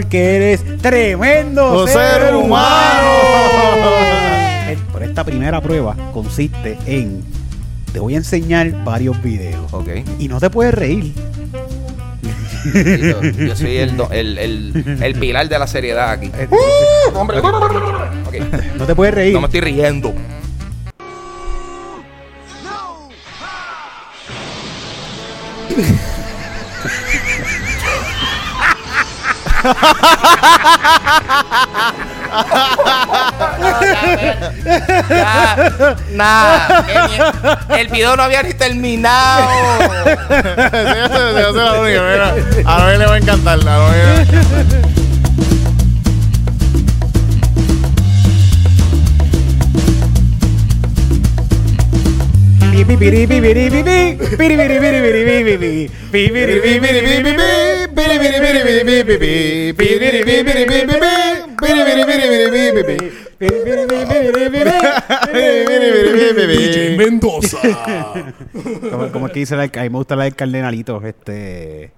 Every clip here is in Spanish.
porque eres tremendo ser, ser humano. humano. Pero esta primera prueba consiste en te voy a enseñar varios videos Ok. y no te puedes reír. Yo, yo soy el, do- el, el, el pilar de la seriedad aquí. Eh, Hombre, ok. No te puedes reír. No me estoy riendo. Ya. El, video no había ni terminado. Déjase- déjase la única, mira. A Noé le va a encantar. A Noé le va a encantar. Mendoza. Como, es que dice la, a mí me gusta la del cardenalito, este.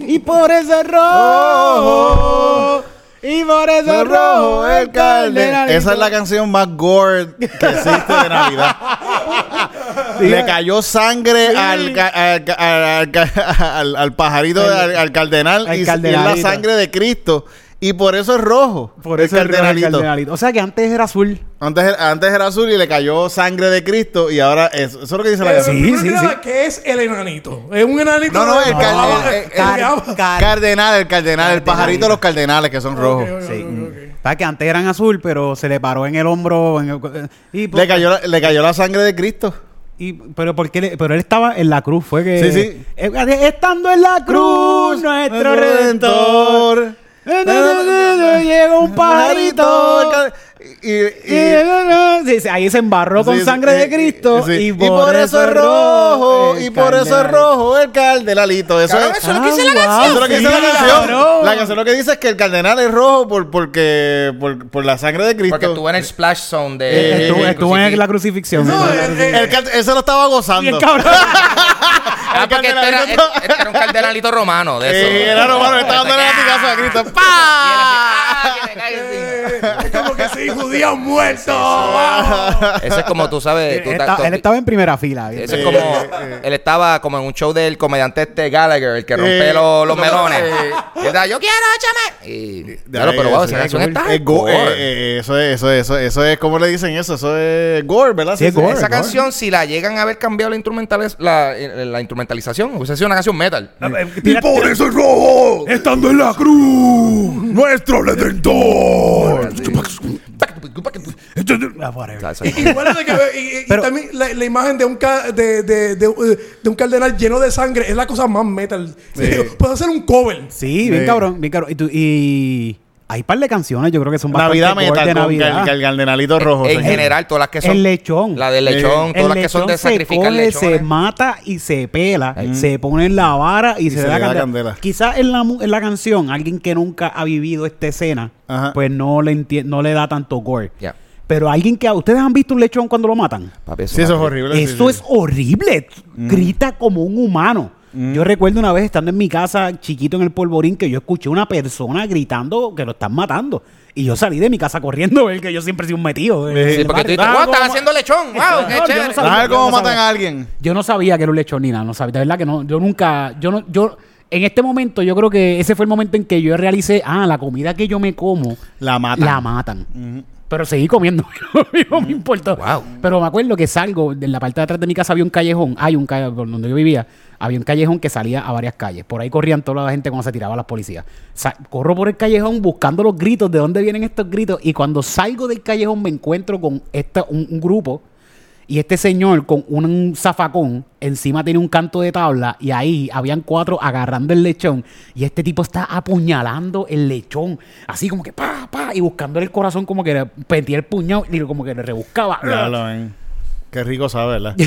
Y por eso es rojo. Y por eso es rojo el cardenalito. Esa es la canción más gore que existe de Navidad. Le cayó sangre al, al, al, al- al pajarito, Al- al, al cardenal, al y, y es la sangre de Cristo. Y por eso es rojo. Por eso el es rojo el cardenalito. cardenalito. O sea que antes era azul. Antes, era- antes era azul y le cayó sangre de Cristo. Y ahora es, eso es lo que dice la Eh, canción. Sí, sí, que sí. ¿Qué es el enanito? ¿Es un enanito? No, no, el eh, el- eh, car- eh, car- Cardenal, el cardenal, el pajarito de los cardenales que son rojos. ok, ok, Sí. Para que antes eran azul, pero se le paró en el hombro. en el- y, Le cayó, la- le cayó la sangre de Cristo. y- pero porque le- pero él estaba en la cruz, fue que Sí, sí. Estando en la cruz, nuestro redentor. Llegó un pajarito. Y, y- Sí, sí, ahí se embarró con sí, sangre sí, de Cristo. sí. Y, por, eso es rojo. Y por eso es rojo el cardenalito. Eso es. eso es lo que dice la Ah, canción. Eso lo que dice sí, la canción. La canción lo que dice es que el cardenal es rojo por, porque, por, por la sangre de Cristo. Porque estuvo en el splash zone de. Eh, Estuvo, de estuvo en la crucifixión. No, Sí. eh, eh, eso lo estaba gozando. Cabrón. Ah, porque este era, este era un cardenalito romano de eso. Eh, era romano, estaba dando latigazo a Cristo. Y ah. Es como que sí, judíos muertos. Eso es como tú sabes. Él, tú- está- tú- él estaba en primera fila. Eso es como. Él estaba como en un show del comediante este Gallagher, el que rompe Eh, los, melones. eh. Yo quiero, échame. Y. Claro, pero wow, esa canción está. Eh, eh, eso es, eso es, eso es, eso es, ¿cómo le dicen eso? Eso es gore, ¿verdad? Sí, es gore. Esa canción, si la llegan a haber cambiado la, instrumentales, la, eh, la instrumentalización, hubiese sido una canción metal. Y por eso es rojo. Estando en la cruz. Nuestro redentor. Pero- también la, la imagen de un, ca- de, de, de, de un cardenal lleno de sangre es la cosa más metal. Puedo hacer un cover. Sí, bien Sí. cabrón, bien cabrón. Y, tú- y hay un par de canciones, yo creo que son bastante Navidad metal de con Navidad. el, el cardenalito rojo. en general, todas las que son. el lechón. La del lechón, El todas las que son de se sacrificar lechones. se mata y se pela, se pone en la vara y, se, se le da le da candela. candela. Quizás en la, mu- en la canción, alguien que nunca ha vivido esta escena, Ajá. pues no le no le da tanto gore. Ya. Pero alguien que... ¿Ustedes han visto un lechón cuando lo matan? Papi, Sí, eso es horrible. Eso sí. es horrible. Grita como un humano. Yo recuerdo una vez estando en mi casa, chiquito en el polvorín, que yo escuché una persona gritando que lo están matando. Y yo salí de mi casa corriendo, el que yo siempre he sido un metido. eh, Sí, porque tú dices, Ah, wow, ¿cómo están haciendo lechón. Wow, No, qué yo no chévere. sabía. A ver cómo no matan a alguien. Yo no sabía que era un lechón ni nada, no sabía. De verdad que no, yo nunca, yo no, yo, en este momento yo creo que ese fue el momento en que yo realicé, ah, la comida que yo me como, La matan. la matan. Pero seguí comiendo, no me importó. Wow. Pero me acuerdo que salgo, en la parte de atrás de mi casa había un callejón, hay un callejón, donde yo vivía, había un callejón que salía a varias calles. Por ahí corrían toda la gente cuando se tiraba a las policías. Sa- corro por el callejón buscando los gritos, de dónde vienen estos gritos, y cuando salgo del callejón me encuentro con esta, un, un grupo y este señor con un zafacón, encima tiene un canto de tabla y ahí habían cuatro agarrando el lechón y este tipo está apuñalando el lechón, así como que pa, pa, y buscándole el corazón como que le pendía el puñado y como que le rebuscaba. Qué rico sabe, ¿verdad?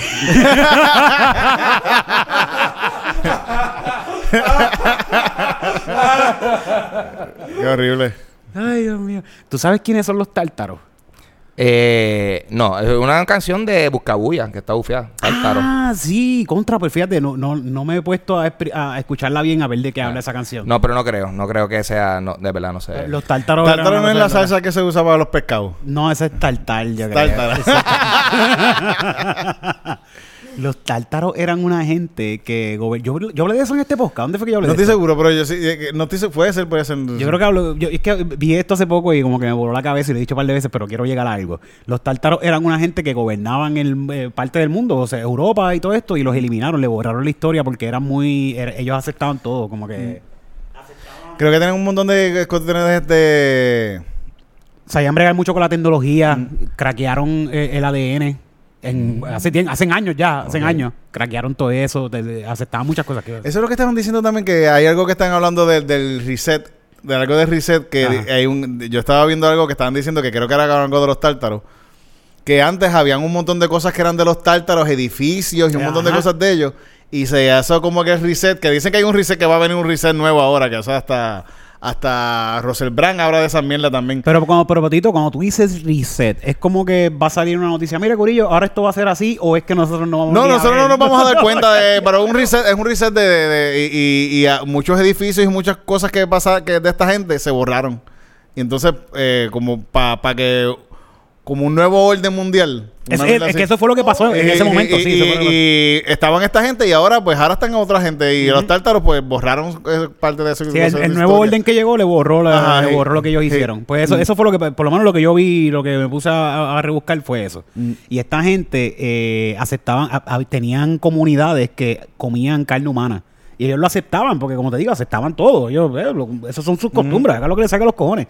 Qué horrible. Ay, Dios mío. ¿Tú sabes quiénes son los tártaros? Eh, no, es una canción de Buscabulla que está bufiada. Ah, sí, contra, pues fíjate, no, no, no me he puesto a, escucharla bien a ver de qué habla esa canción. No, pero no creo. No creo que sea. No, de verdad, no sé. Los tártaros. Tártaro no es la salsa que se usa para los pescados. No, ese es tartar, yo creo. Tártaro. Los tártaros eran una gente que yo, yo hablé de eso en este podcast. ¿Dónde fue que yo hablé No de estoy esto? seguro, pero yo sí. eh, No estoy seguro. Puede ser, puede ser. Yo creo que hablo, yo, es que vi esto hace poco y como que me voló la cabeza y lo he dicho un par de veces, pero quiero llegar a algo. Los tártaros eran una gente que gobernaban el, eh, parte del mundo, o sea, Europa y todo esto, y los eliminaron, le borraron la historia porque eran muy, ellos aceptaban todo, como que... Creo que tienen un montón de cuestiones de. Sabían bregar mucho con la tecnología, craquearon eh, el ADN. En, hace, hace años ya, hace años, craquearon todo eso, de- de- aceptaban muchas cosas. Que, Eso es lo que estaban diciendo también, que hay algo que están hablando del- del reset, de algo de reset, que Ajá. hay un, yo estaba viendo algo que estaban diciendo, que creo que era algo de los tártaros, que antes habían un montón de cosas que eran de los tártaros, edificios y un montón de cosas de ellos, y se hizo como que el reset, que dicen que hay un reset, que va a venir un reset nuevo ahora, que o sea, hasta, hasta Russell Brand habla de esa mierda también. Pero cuando, pero Patito, cuando tú dices reset, es como que va a salir una noticia, mira Curillo, ahora esto va a ser así, o es que nosotros no vamos No, a nosotros ver? no nos vamos a dar cuenta de, pero un reset es un reset de, de- de- y, y- y a muchos edificios y muchas cosas que pasa que de esta gente se borraron. Y entonces, eh, como para que, como un nuevo orden mundial. Es, que eso fue lo que pasó en Y- ese momento, y, sí. que y estaban esta gente y ahora, pues ahora están otra gente. Y los tártaros, pues borraron eh, parte de eso. Sí, el, el nuevo orden que llegó le borró, la- Ajá, le borró lo que ellos hicieron. Pues eso, eso fue lo que, por lo menos lo que yo vi, lo que me puse a, a rebuscar fue eso. Mm. Y esta gente eh, aceptaban, a- a- tenían comunidades que comían carne humana. Y ellos lo aceptaban, porque como te digo, aceptaban todo. Ellos, eh, lo- esas son sus Mm. costumbres, hagan lo que les saca los cojones.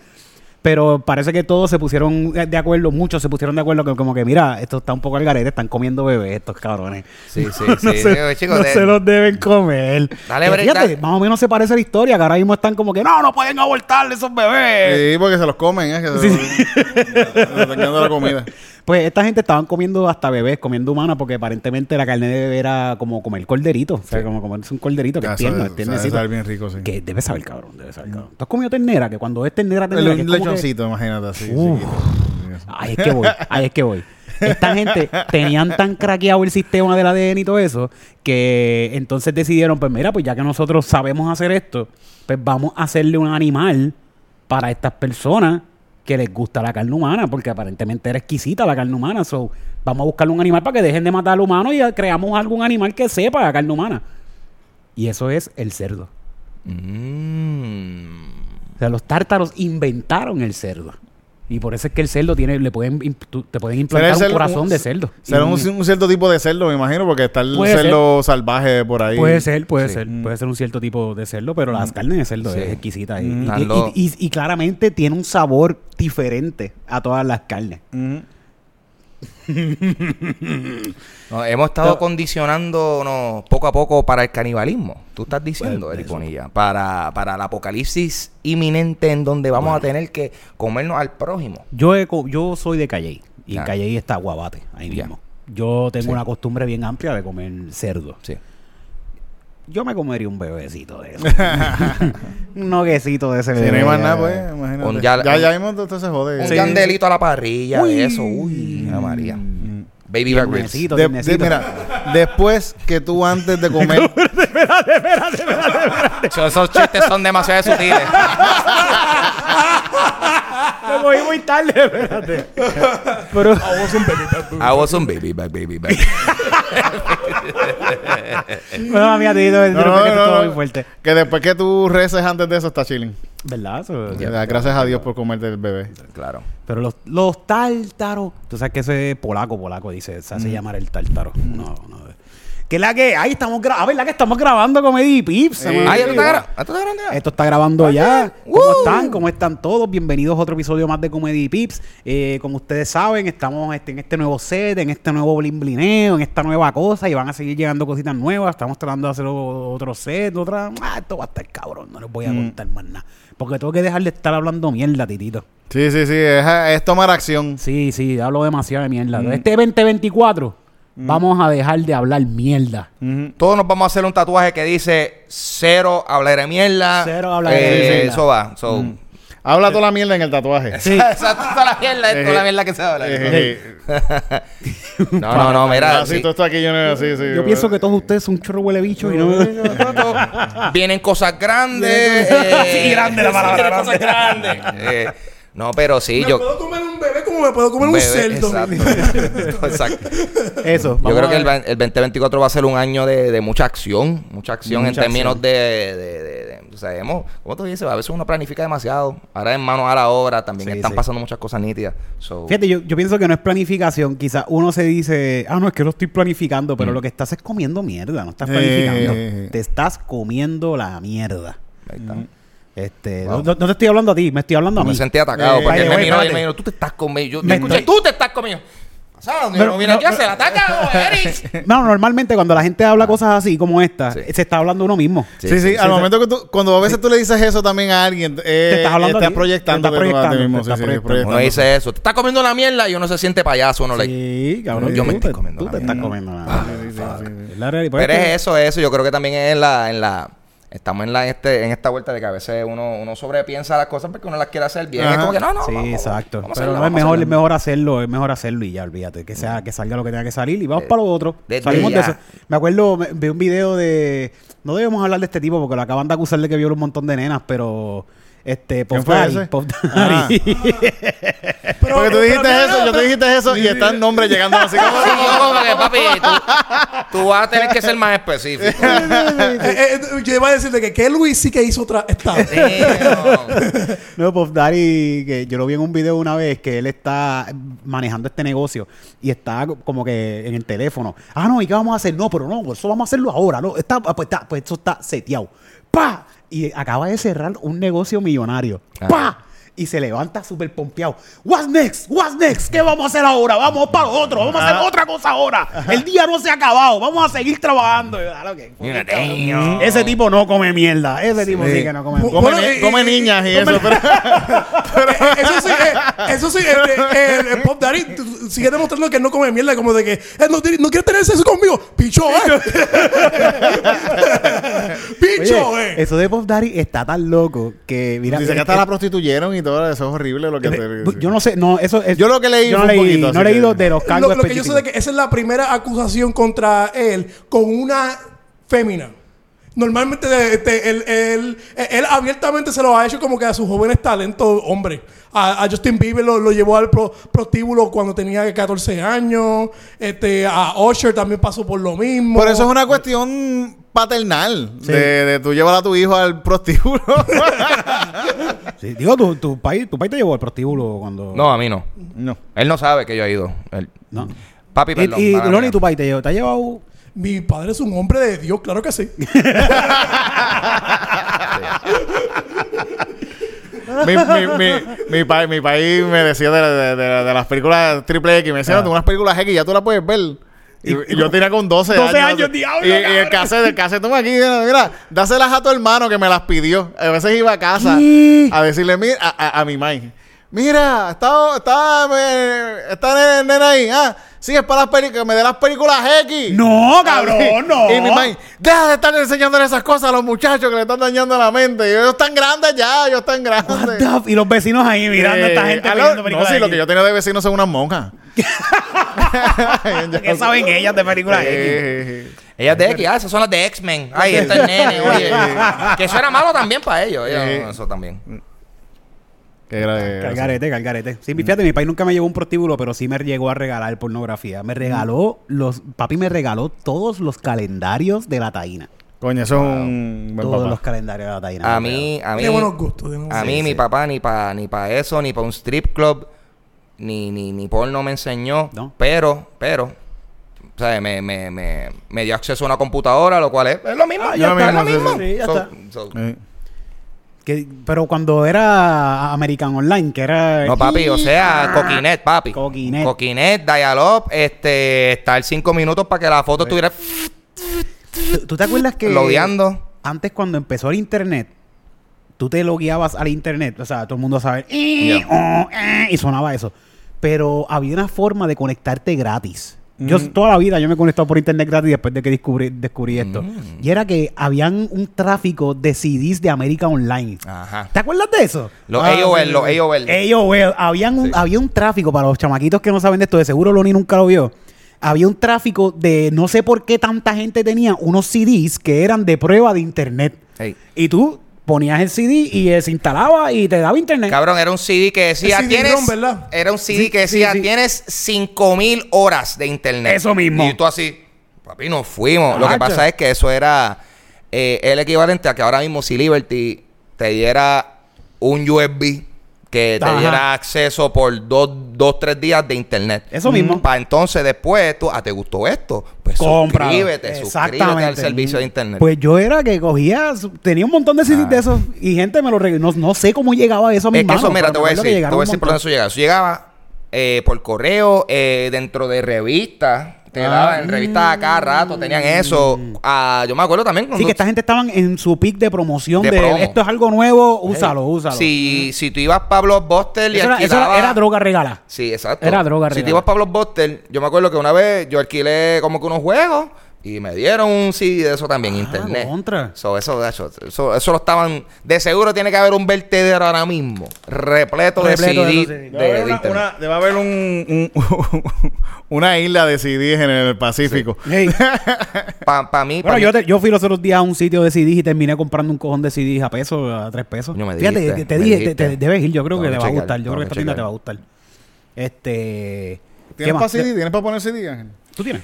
Pero parece que todos se pusieron de acuerdo, muchos se pusieron de acuerdo que como que, mira, esto está un poco al garete, están comiendo bebés estos cabrones. Sí, sí, no sí. se, Digo, chicos, no de- se los deben comer. Dale, Eh, break, fíjate, dale. más o menos se parece a la historia, que ahora mismo están como que no, no pueden abortar esos bebés. Sí, porque se los comen, ¿eh? Que se, Sí, se están quedando la comida. Pues esta gente estaban comiendo hasta bebés, comiendo humanas, porque aparentemente la carne de bebé era como comer corderito. O sea, como comerse un corderito que es tierno, sabe- es tiernecito. sabe saber bien rico, sí. Que debe saber, cabrón, debe saber, cabrón. ¿Tú has comido ternera? Que cuando es ternera, ternera, un que- lechoncito, imagínate así. Uf. Ahí es que voy, ahí es que voy. Esta gente tenían tan craqueado el sistema del ADN y todo eso que entonces decidieron, pues mira, pues ya que nosotros sabemos hacer esto, pues vamos a hacerle un animal para estas personas que les gusta la carne humana, porque aparentemente era exquisita la carne humana. So, vamos a buscarle un animal para que dejen de matar al humano y creamos algún animal que sepa la carne humana. Y eso es el cerdo. Mm. O sea, los tártaros inventaron el cerdo. Y por eso es que el cerdo tiene, le pueden, te pueden implantar el un cerdo- corazón un- de cerdo. Será un, un cierto tipo de cerdo, me imagino, porque está el cerdo salvaje por ahí. Puede ser, puede Sí. ser, puede ser un cierto tipo de cerdo, pero las carnes de cerdo Sí. es exquisita. Y, Mm. y- y- y claramente tiene un sabor diferente a todas las carnes. No, hemos estado condicionándonos poco a poco para el canibalismo. Tú estás diciendo, Bueno, Eric. Bonilla, para, para el apocalipsis inminente en donde vamos a tener que comernos al prójimo. Yo, he yo soy de Calley y Ya. en Calley está Guabate, ahí Ya. mismo. Yo tengo Sí. una costumbre bien amplia de comer cerdo. Sí. Yo me comería un bebecito de eso. un noguecito de ese Si bebé. no hay más nada, pues, imagínate. Un ya- ya, ya mismo todo se jode. Un Sí. candelito a la parrilla, Uy. eso. Uy, Ave María. Baby back ribs. Tiernecito, De- de- tiernecito. mira, después que tú antes de comer... Esos, esos chistes son demasiado sutiles. Me voy muy tarde, espérate. Pero, I was un baby back, baby back. Bueno, mira, te digo, No, no, que no, no. muy fuerte. Que después que tú reces antes de eso está chilling. ¿Verdad? Eso- Da Gracias a Dios por comerte el bebé. claro. Pero los, los tártaros, tú sabes que ese es polaco, polaco, dice, se hace llamar el tártaro. No, no. Que es la que, ahí estamos grabando, ¿verdad que estamos grabando Comedy Pips? Ah, gra- ah, grabando ya? Esto está grabando ya. ¿Cómo Uh. están? ¿Cómo están todos? Bienvenidos a otro episodio más de Comedy Pips. Eh, como ustedes saben, estamos este, en este nuevo set, en este nuevo blimblineo, en esta nueva cosa y van a seguir llegando cositas nuevas. Estamos tratando de hacer otro set, otra... Ah, esto va a estar cabrón, no les voy a contar más nada. Porque tengo que dejar de estar hablando mierda, titito. Sí, sí, sí. Es, es tomar acción. Sí, sí, hablo demasiado de mierda. Este 2024 vamos a dejar de hablar mierda. Todos nos vamos a hacer un tatuaje que dice cero hablar de mierda. Cero hablar de Eh, mierda. Eso va. So, Habla toda la mierda en el tatuaje. Sí. Exacto, toda la mierda, es toda la mierda que se habla. Eh, No, no, no, mira. Así, sí. todo esto aquí yo no así, sí. Yo pienso que todos ustedes son un chorro huele bicho y no... Vienen cosas grandes. eh, Sí, grande la palabra, vienen cosas grandes. Eh, no, pero sí, Me yo. puedo comer un bebé como me puedo comer un Bebé, cerdo. Exacto. exacto. Eso. Yo creo que el, el 2024 va a ser un año de, de mucha acción, mucha acción Mucha en términos acción. de, de, de- de- o sea, hemos- ¿cómo tú dices? A veces uno planifica demasiado. Ahora en manos a la obra también Sí, están sí. pasando muchas cosas nítidas. So, Fíjate, yo, yo pienso que no es planificación. Quizás uno se dice, ah, no, es que lo estoy planificando, Mm. pero lo que estás es comiendo mierda, no estás Eh. planificando. Te estás comiendo la mierda. ahí está. Este, Wow. no, te estoy hablando a ti, me estoy hablando a me mí. sentí atacado Eh, porque él vaya, me miró y me dijo, tú te estás conmigo. Yo, Me- escuché, me- tú te estás conmigo. O sea, Pero- no viene no, aquí a no, hacer ataca, Eric. No, normalmente cuando la gente habla cosas así como esta, Sí. se está hablando uno mismo. Sí, sí, al momento que tú, cuando a veces tú le dices eso también a alguien, eh, Te estás hablando estás proyectando Te estás proyectando, estás. Uno dice eso, te está comiendo la mierda y uno se siente payaso, uno le... Sí, cabrón. Yo me estoy comiendo Tú la te estás mierda. comiendo la Ah, mierda. La realidad. Pero es eso, eso. Yo creo que también es en la, en la, estamos en la, este, en esta vuelta de que a veces uno, uno sobrepiensa las cosas porque uno las quiere hacer bien. Ajá. Es como que no, no. Sí, vamos, exacto. vamos Pero hacerlo, no, es mejor, es mejor hacerlo, es mejor hacerlo y ya, olvídate. Que sea, que salga lo que tenga que salir y vamos para lo otro. desde Salimos de ya. eso. Me acuerdo, vi un video de. No debemos hablar de este tipo porque lo acaban de acusar de que viola un montón de nenas, pero. Este, Pop ¿Quién fue Daddy? Pop Ah. Daddy. Pero- Porque tú dijiste eso, yo te dijiste eso y está el nombre llegando así como... Sí, yo como que, papi, tú, tú vas a tener que ser más específico. Eh, eh, yo iba a decirte que, que Luis sí que hizo otra. Damn. No, Pop Daddy, que yo lo vi en un video una vez que él está manejando este negocio y está como que en el teléfono. Ah, no, ¿y qué vamos a hacer? No, pero no, eso vamos a hacerlo ahora. No, está, ah, pues, está, pues eso está seteado. ¡Pa! Y acaba de cerrar un negocio millonario. Ah. ¡Pa! Y se levanta súper pompeado. What's next? What's next? ¿Qué vamos a hacer ahora? Vamos para otro. Vamos a hacer otra cosa ahora. El día no se ha acabado. Vamos a seguir trabajando. "Ah, ok, Mira, cabrón". damn. Ese tipo no come mierda. Ese tipo sí, Sí. que no come mierda. Come, Bueno, come y- niñas y eso, pero... Eh, eso sí, eh, eso sí, eh, el Pop Daddy sigue demostrando que no come mierda, como de que él no, no quiere tener sexo conmigo. Picho, eh. Picho, Oye, eh. eso de Pop Daddy está tan loco que mira Dice eh, que hasta eh, la prostituyeron y todo eso es horrible lo que eh, te... yo no sé no eso es, Yo lo que leí yo no un leí poquito, no he leído que- de los cargos Lo, lo que yo sé de que esa es la primera acusación contra él con una fémina. Normalmente este, él, él- él abiertamente se lo ha hecho como que a sus jóvenes talentos hombres. A, a Justin Bieber lo, lo llevó al pro- prostíbulo cuando tenía 14 años. Este, a Usher también pasó por lo mismo. Por eso es una cuestión paternal de, de tú llevar a tu hijo al prostíbulo. Sí, digo tu, tu país tu país te llevó al prostíbulo cuando No, a mí no. no. Él no sabe que yo he ido. Él- no Papi, perdón. y, y Loni tu país te llevó te ha llevado Mi padre es un hombre de Dios, claro que sí. mi, mi, mi, mi, pa- mi país me decía de, de- de- de las películas triple X. Me decía, Ah. "No, unas películas X ya tú las puedes ver. Y, y yo tenía con 12, 12 años. años, diablo, Y, y el cassette, el cassette, toma aquí, mira, dáselas a tu hermano que me las pidió. A veces iba a casa ¿Qué? a decirle, mira, a, a, a mi mai. Mira, está, está, me- está el nene ahí. Ah, sí, es para las películas, que me dé las películas X. no cabrón no Y mi mai, deja de estar enseñándole esas cosas a los muchachos que le están dañando la mente. Y ellos están grandes ya, ellos están What grandes. the f- y los vecinos ahí mirando a esta Eh, gente a lo- pidiendo No, películas sí, lo que yo tenía de vecinos son unas monjas. ¿Qué saben ellas de películas X? Eh, Ellas de X, ah, esas son las de X-Men. Ay, está el nene, oye. que eso era malo también para ellos. ellos, Eh. Eso también. Qué grave. Calgarete, calgarete. Sí, fíjate, mi país nunca me llevó un prostíbulo, pero sí me llegó a regalar pornografía. Me regaló los, papi me regaló todos los calendarios de la taína. Coño, eso es un buen Todos papá. los calendarios de la taína. A mí, a mí, Tiene buenos gustos. tiene buenos a mí Sí, mi sí. papá ni para ni pa eso, ni para un strip club, ni, ni, ni porno me enseñó. No. Pero, pero, o sea, me, me, me, me dio acceso a una computadora, lo cual es, es lo mismo. Ah, ya lo está, es lo mismo, sí, sí, ya So- está. so- Eh. Que- pero cuando era American Online, que era... No, papi, o sea, Coquinet, papi. Coquinet. Coquinet, Dial-Up, este, estar cinco minutos para que la foto estuviera ¿Tú, tú te acuerdas que... lodeando. Antes cuando empezó el internet, tú te logueabas al internet, o sea, todo el mundo sabe, Ya. oh, eh, y sonaba eso. Pero había una forma de conectarte gratis. Yo toda la vida yo me he conectado por internet gratis después de que descubrí, descubrí esto. Y era que habían un tráfico de CDs de América Online. Ajá. ¿Te acuerdas de eso? Los Ah, AOL, los. AOL. AOL, habían un, Sí. había un tráfico para los chamaquitos que no saben de esto, de seguro Loni nunca lo vio. Había un tráfico de no sé por qué tanta gente tenía unos CDs que eran de prueba de internet. Y tú ponías el CD y eh, se instalaba y te daba internet. Cabrón, era un CD que decía, tienes... Era un CD Sí, que decía, sí, sí. tienes 5000 horas de internet. Eso mismo. Y tú así, papi, nos fuimos. Lo que pasa es que eso era eh, el equivalente a que ahora mismo si Liberty te diera un USB que te Ajá. diera acceso por dos, dos, tres días de internet. Eso mismo. Para entonces después tú, ah, ¿te gustó esto? Pues Cómpralo. suscríbete, suscríbete al servicio de internet. Pues yo era que cogía, tenía un montón de Ah. de esos y gente me lo regaló. No, no sé cómo llegaba eso a mis Es que eso, mira, te voy a decir, te voy a decir por eso llegaba. Eso llegaba eh, por correo, eh, dentro de revistas. Te Ah. daban en revistas a cada rato, tenían eso. Ah, yo me acuerdo también cuando... Sí, que esta gente estaban en su pick de promoción De de, promo. esto es algo nuevo, úsalo, úsalo. Si, si tú ibas para Blockbuster y Eso era, eso alquilabas... era, droga regala. Sí, exacto. Era droga Si real. te ibas para Blockbuster, yo me acuerdo que una vez yo alquilé como que unos juegos y me dieron un CD de eso también, internet. Ah, contra. So, eso, eso, eso, eso lo estaban... De seguro tiene que haber un vertedero ahora mismo, repleto, Repleto de de CD. de- CD. Debe de haber, una, internet. una- debe haber un, un- una isla de CDs en el Pacífico. Hey. Para mí, pa' Bueno, mí- yo, te- yo fui los otros días a un sitio de CDs y terminé comprando un cojón de CDs a peso, a tres pesos. Coño, me Fíjate, dijiste, te, te me dije, te, debes ir, yo creo que te va a gustar. Yo creo que esta tienda te va a gustar. Este. ¿qué ¿Tienes para CD? ¿Tienes para poner CD, Ángel? ¿Tú tienes?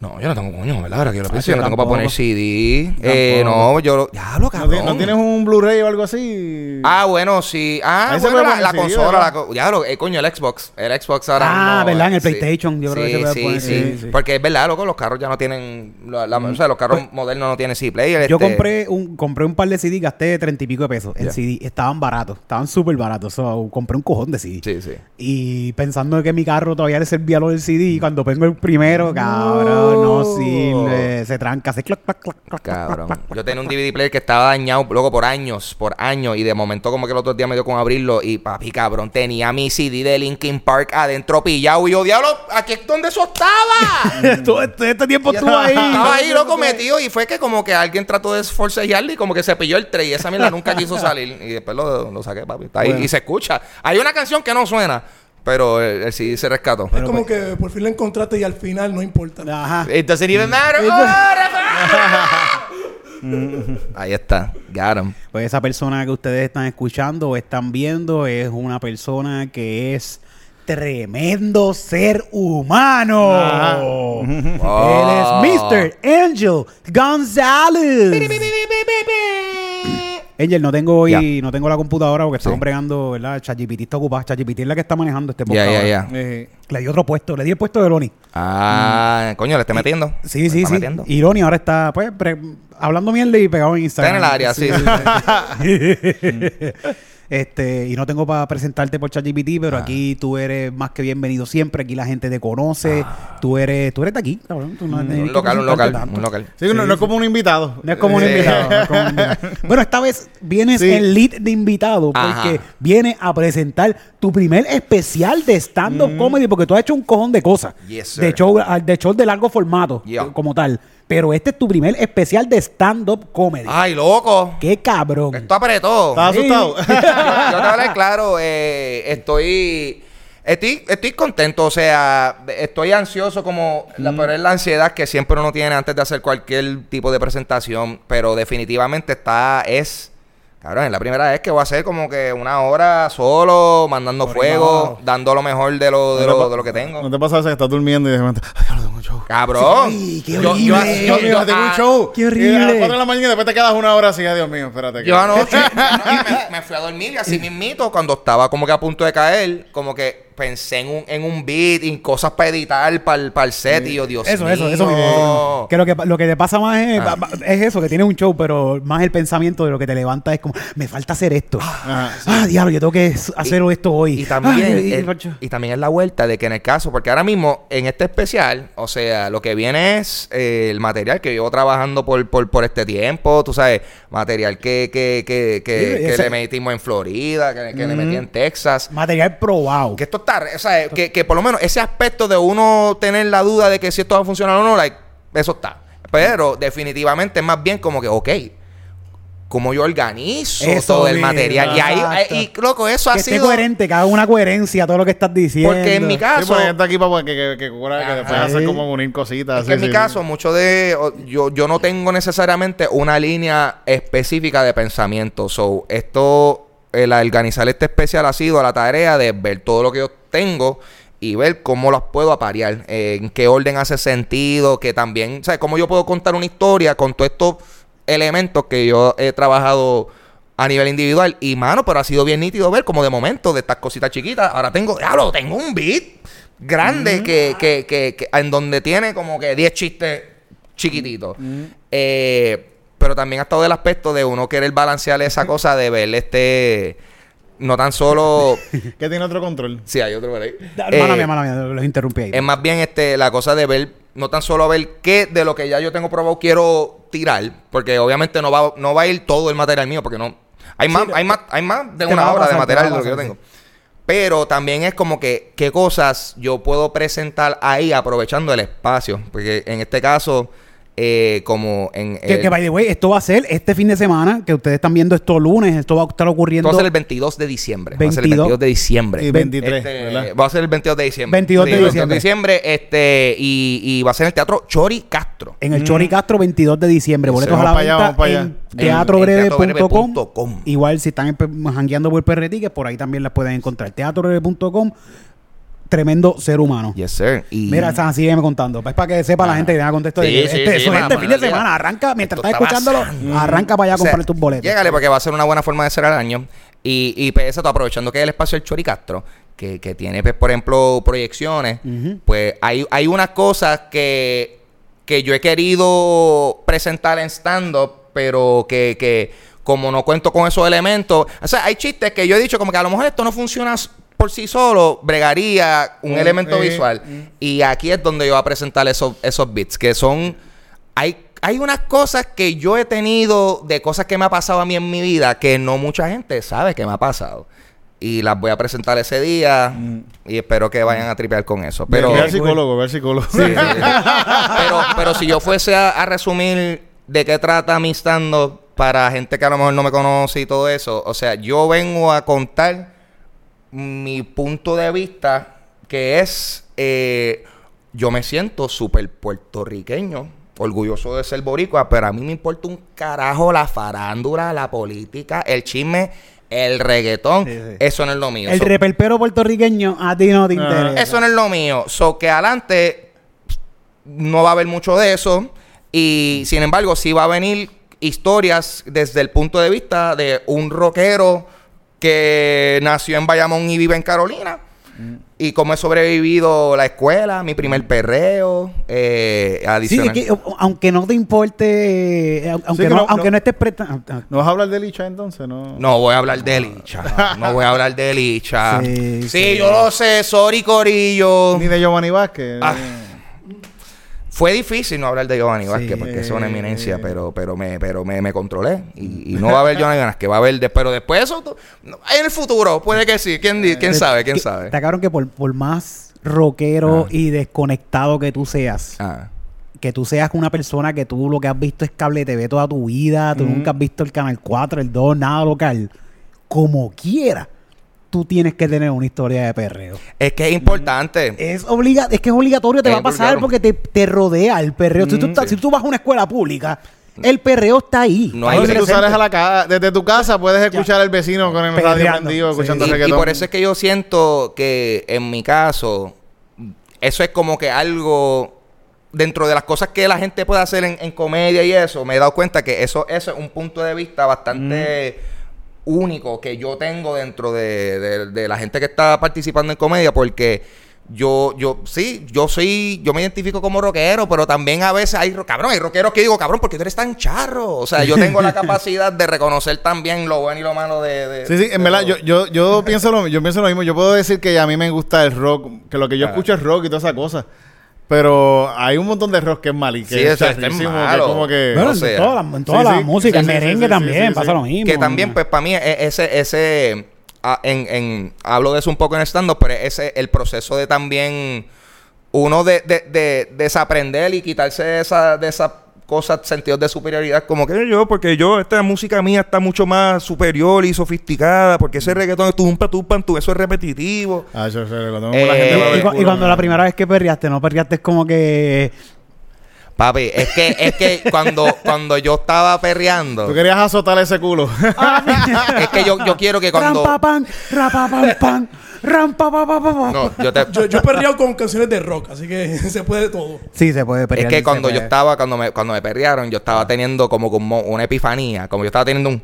No, yo no tengo coño, ¿verdad? Ahora que lo Ah, pienso, yo yo no tengo para poner CD. Eh, no, yo lo... Ya lo ¿No, cabrón. no tienes un Blu-ray o algo así? Ah, bueno, sí. Ah, Ahí se bueno, puede la, CD, consola. ¿verdad? La, co- ya lo... Eh, coño, el Xbox. El Xbox ahora Ah, ¿verdad? En el sí. PlayStation, yo creo que Sí, se puede sí, poner, sí. sí, sí. Porque es verdad, loco, los carros ya no tienen... la- la- O sea, los carros modernos no tienen CD-player. Yo este- compré un, compré un par de CD, gasté treinta y pico de pesos. El Ya. CD estaban baratos, estaban súper baratos. So, compré un cojón de CD. Sí, sí. Y pensando que mi carro todavía le servía lo del CD, y cuando pongo el primero, cabrón, no sirve, se tranca, se clac, clac, clac, Cabrón. Yo tenía un DVD player que estaba dañado, loco, por años, por años. Y de momento, como que el otro día me dio con abrirlo. Y papi, cabrón, tenía mi CD de Linkin Park adentro pillado. Y yo, diablo, aquí es donde eso estaba. este, este tiempo estuvo ahí. Estaba ahí, loco, metido. Y fue que como que alguien trató de forcejearle y como que se pilló el tren. Y esa mierda nunca quiso salir. Y después lo, lo saqué, papi. Está ahí Bueno. y se escucha. Hay una canción que no suena, pero el, el CD se rescató. Es como que por fin la encontraste y al final no importa. Ajá. It doesn't even matter. Ahí está. Got him. Pues esa persona que ustedes están escuchando o están viendo es una persona que es tremendo ser humano. Ajá. Oh. Él es Mr. Angel González. Angel, no tengo hoy, no tengo la computadora porque estamos Sí. bregando, ¿verdad? ChatGPT está ocupada. ChatGPT es la que está manejando este Ya, podcast. ya, ahora. ya. Eh, Le di otro puesto, le di el puesto de Loni. Ah, coño, le estoy metiendo. Sí, Le sí, está sí. metiendo. Y Loni ahora está, pues, hablando mierda y pegado en Instagram. Está en el área, sí. este, y no tengo para presentarte por ChatGPT, pero Ah. aquí tú eres más que bienvenido siempre. Aquí la gente te conoce. Tú eres, tú eres de aquí, cabrón. Tú no Ah. Un local, un local, tanto. un local. sí, no, no es como un invitado. No es como un invitado. no es como un invitado. Bueno, esta vez vienes Sí. en lead de invitado porque Ajá. vienes a presentar tu primer especial de stand-up comedy porque tú has hecho un cojón de cosas. Yes, de, show, ah, de show de largo formato, Yeah. como tal. Pero este es tu primer especial de stand-up comedy. Ay, loco. ¡Qué cabrón! Esto apretó. ¿Estás Sí. asustado? yo, yo te a hablar claro, eh, estoy, estoy, estoy contento, o sea, estoy ansioso como, la, pero es la ansiedad que siempre uno tiene antes de hacer cualquier tipo de presentación, pero definitivamente está, es, cabrón, es la primera vez que voy a hacer como que una hora solo, mandando Por fuego, dando lo mejor de lo, de, ¿No te lo, de lo que tengo. ¿No te pasa eso que estás durmiendo y de repente, ay, tengo show? Cabrón. Sí, qué Yo- yo- horrible. yo- Dios mío, yo- tengo un ah, show. qué Y a las horrible. 4 de la mañana y después te quedas una hora así, ay, Dios mío, espérate. que- Yo anoche no, me, me fui a dormir y así mismito, cuando estaba como que a punto de caer, como que pensé en un, en un beat y cosas para editar para el set y yo, Dios Eso, mío. eso, eso, mismo. Que lo que lo que te pasa más es, Ah. es eso, que tienes un show, pero más el pensamiento de lo que te levanta es como, me falta hacer esto. Ajá, Ah, diablo, yo tengo que hacer esto hoy. Y también, es, macho. y también es la vuelta de que en el caso, porque ahora mismo en este especial, o sea, lo que viene es eh, el material que llevo trabajando por, por, por este tiempo, tú sabes, material que, que, que, que, Sí, que le metimos en Florida, que, que le metí en Texas. Material probado. Que esto, o sea, que, que por lo menos ese aspecto de uno tener la duda de que si esto va a funcionar o no, like, eso está. Pero definitivamente es más bien como que, ok, cómo yo organizo Eso todo el material. Y ahí, exacto. y loco, eso Que ha esté sido. coherente, que haga una coherencia a todo lo que estás diciendo. Porque en mi Sí, caso. porque está aquí para que, que, que, cura- que después hacer Sí. como unir cositas. Es sí, que en mi sí, caso, sí. mucho de. Yo, yo no tengo necesariamente una línea específica de pensamiento. So, esto. El organizar este especial ha sido la tarea de ver todo lo que yo tengo y ver cómo las puedo aparear. eh, en qué orden hace sentido. Que también. ¿Sabes? Cómo yo puedo contar una historia con todos estos elementos que yo he trabajado a nivel individual. Y mano, pero ha sido bien nítido ver como de momento de estas cositas chiquitas. Ahora tengo, diablo, tengo un beat grande que, que, que, que- en donde tiene como que 10 chistes chiquititos. Eh, pero también ha estado del aspecto de uno querer balancear esa cosa de ver este. No tan solo. Que tiene otro control. sí, hay otro por ahí. Eh, Mala mía, mala mía, los interrumpí ahí. es más bien este la cosa de ver, no tan solo ver qué de lo que ya yo tengo probado quiero tirar, porque obviamente no va, no va a ir todo el material mío, porque no. Hay más, hay más, hay más de una hora de pasar, material de lo que yo tengo. Pero también es como que qué cosas yo puedo presentar ahí aprovechando el espacio. Porque en este caso, eh, como en. Que, el- que, by the way, esto va a ser este fin de semana, que ustedes están viendo esto lunes, esto va a estar ocurriendo. esto va a ser el 22 de diciembre. Va a ser el 22 22 de diciembre. Y 23, Este, ¿verdad? va a ser el 22 de diciembre. 22 de Sí, diciembre. diciembre, este, y, y va a ser en el Teatro Chori Castro. En el Chori Castro, 22 de diciembre. Boletos a la venta allá. en teatrobreve.com. Igual si están jangueando por PR Tickets, por ahí también las pueden encontrar. Teatrobreve.com. Tremendo ser humano. Yes, sir. Y Mira, San, sígueme contando. Es para que sepa la Ah. gente que tenga contexto. de Sí, sí, este, sí, eso vamos este fin de semana. Arranca, mientras estás está escuchándolo, pasando. arranca para allá a O sea, comprar tus boletos. Llégale porque va a ser una buena forma de cerrar el año. Y, y pues eso, aprovechando que es el espacio del Chori Castro, que, que tiene, pues, por ejemplo, proyecciones, pues hay, hay unas cosas que, que yo he querido presentar en stand-up, pero que, que como no cuento con esos elementos, o sea, hay chistes que yo he dicho como que a lo mejor esto no funciona por sí solo, bregaría un Mm, elemento eh, visual. Y aquí es donde yo voy a presentar esos, esos bits, que son... Hay, hay unas cosas que yo he tenido de cosas que me ha pasado a mí en mi vida que no mucha gente sabe que me ha pasado. Y las voy a presentar ese día y espero que vayan a tripear con eso. Pero, ve al psicólogo, ve al psicólogo. pero, pero si yo fuese a, a resumir de qué trata mi stand-up para gente que a lo mejor no me conoce y todo eso, o sea, yo vengo a contar mi punto de vista que es, eh, yo me siento súper puertorriqueño, orgulloso de ser boricua, pero a mí me importa un carajo la farándula, la política, el chisme, el reggaetón, Sí, sí. eso no es lo mío. El So- repelpero puertorriqueño a ti no te Ah. interesa. eso no es lo mío. So que adelante no va a haber mucho de eso. Y sin embargo, sí va a venir historias desde el punto de vista de un rockero que nació en Bayamón y vive en Carolina. Y cómo he sobrevivido la escuela, mi primer perreo, eh, Sí, adicional. es que, aunque no te importe, eh, aunque, que no, no- aunque no- no estés prestando. ¿No vas a hablar de Licha entonces? No. No voy a hablar de Licha. No voy a hablar de Licha. Sí, Sí, sí. yo lo sé. Sorry, Corillo. Ni de Giovanni Vázquez. Ah. Fue difícil no hablar de Giovanni Vázquez Sí. porque es una eminencia, pero, pero me, pero me, me controlé. Y, y no va a haber Giovanni Vázquez, va a haber, de- pero después de eso, no, en el futuro, puede que sí. ¿Quién, quién sabe? ¿Quién Que- sabe? Está cabrón que por, por más rockero Ah. y desconectado que tú seas, Ah. que tú seas una persona que tú lo que has visto es cable TV toda tu vida, tú nunca has visto el canal 4, el 2, nada local, como quiera, tú tienes que tener una historia de perreo. Es que es importante. Es obliga es que es obligatorio, te Es va a pasar porque te, te rodea el perreo. si, tú Mm, estás- sí. si tú vas a una escuela pública, el perreo está ahí. No hay si tú sales a la casa, desde tu casa puedes escuchar al vecino con el radio prendido, Sí. escuchando Y, y por eso es que yo siento que en mi caso, eso es como que algo dentro de las cosas que la gente puede hacer en, en comedia y eso, me he dado cuenta que eso, eso es un punto de vista bastante único que yo tengo dentro de, de- de la gente que está participando en comedia, porque yo, yo, sí, yo soy, yo me identifico como rockero, pero también a veces hay, cabrón, hay rockeros que digo, cabrón, porque tú eres tan charro. O sea, yo tengo la capacidad de reconocer también lo bueno y lo malo de... de- Sí, sí, en verdad, yo, yo, yo, pienso lo, yo pienso lo mismo. Yo puedo decir que a mí me gusta el rock, que lo que yo escucho es rock y toda esa cosa. Pero hay un montón de rock que es mal y que Sí, es que como que... Bueno, o en toda la, en toda sí, la sí, música, sí, el sí, merengue sí, sí, también sí, pasa sí. lo mismo. Que también, pues, para mí, e- ese, ese, a- en, en- hablo de eso un poco en stand-up, pero ese el proceso de también uno de, de, de desaprender y quitarse de esa, de esas cosas, sentidos de superioridad, como que yo, porque yo, esta música mía está mucho más superior y sofisticada, porque ese reggaetón es tumpa, tumpa, tu, eso es repetitivo. Ah, yo sé, cuando Eh, la gente Y, cu- y culo, cuando no. la primera vez que perreaste, no perreaste como que. Papi, es que, es que cuando, cuando yo estaba perreando, Tú querías azotar ese culo. es que yo, yo quiero que cuando. Rampapan, rapapam, pam, rampapapapapa. No, yo te, Yo, yo he perreado con canciones de rock, así que se puede todo. Sí, se puede Es perrear. que se cuando yo estaba, cuando me, cuando me perrearon, yo estaba teniendo como, como una epifanía. Como yo estaba teniendo un.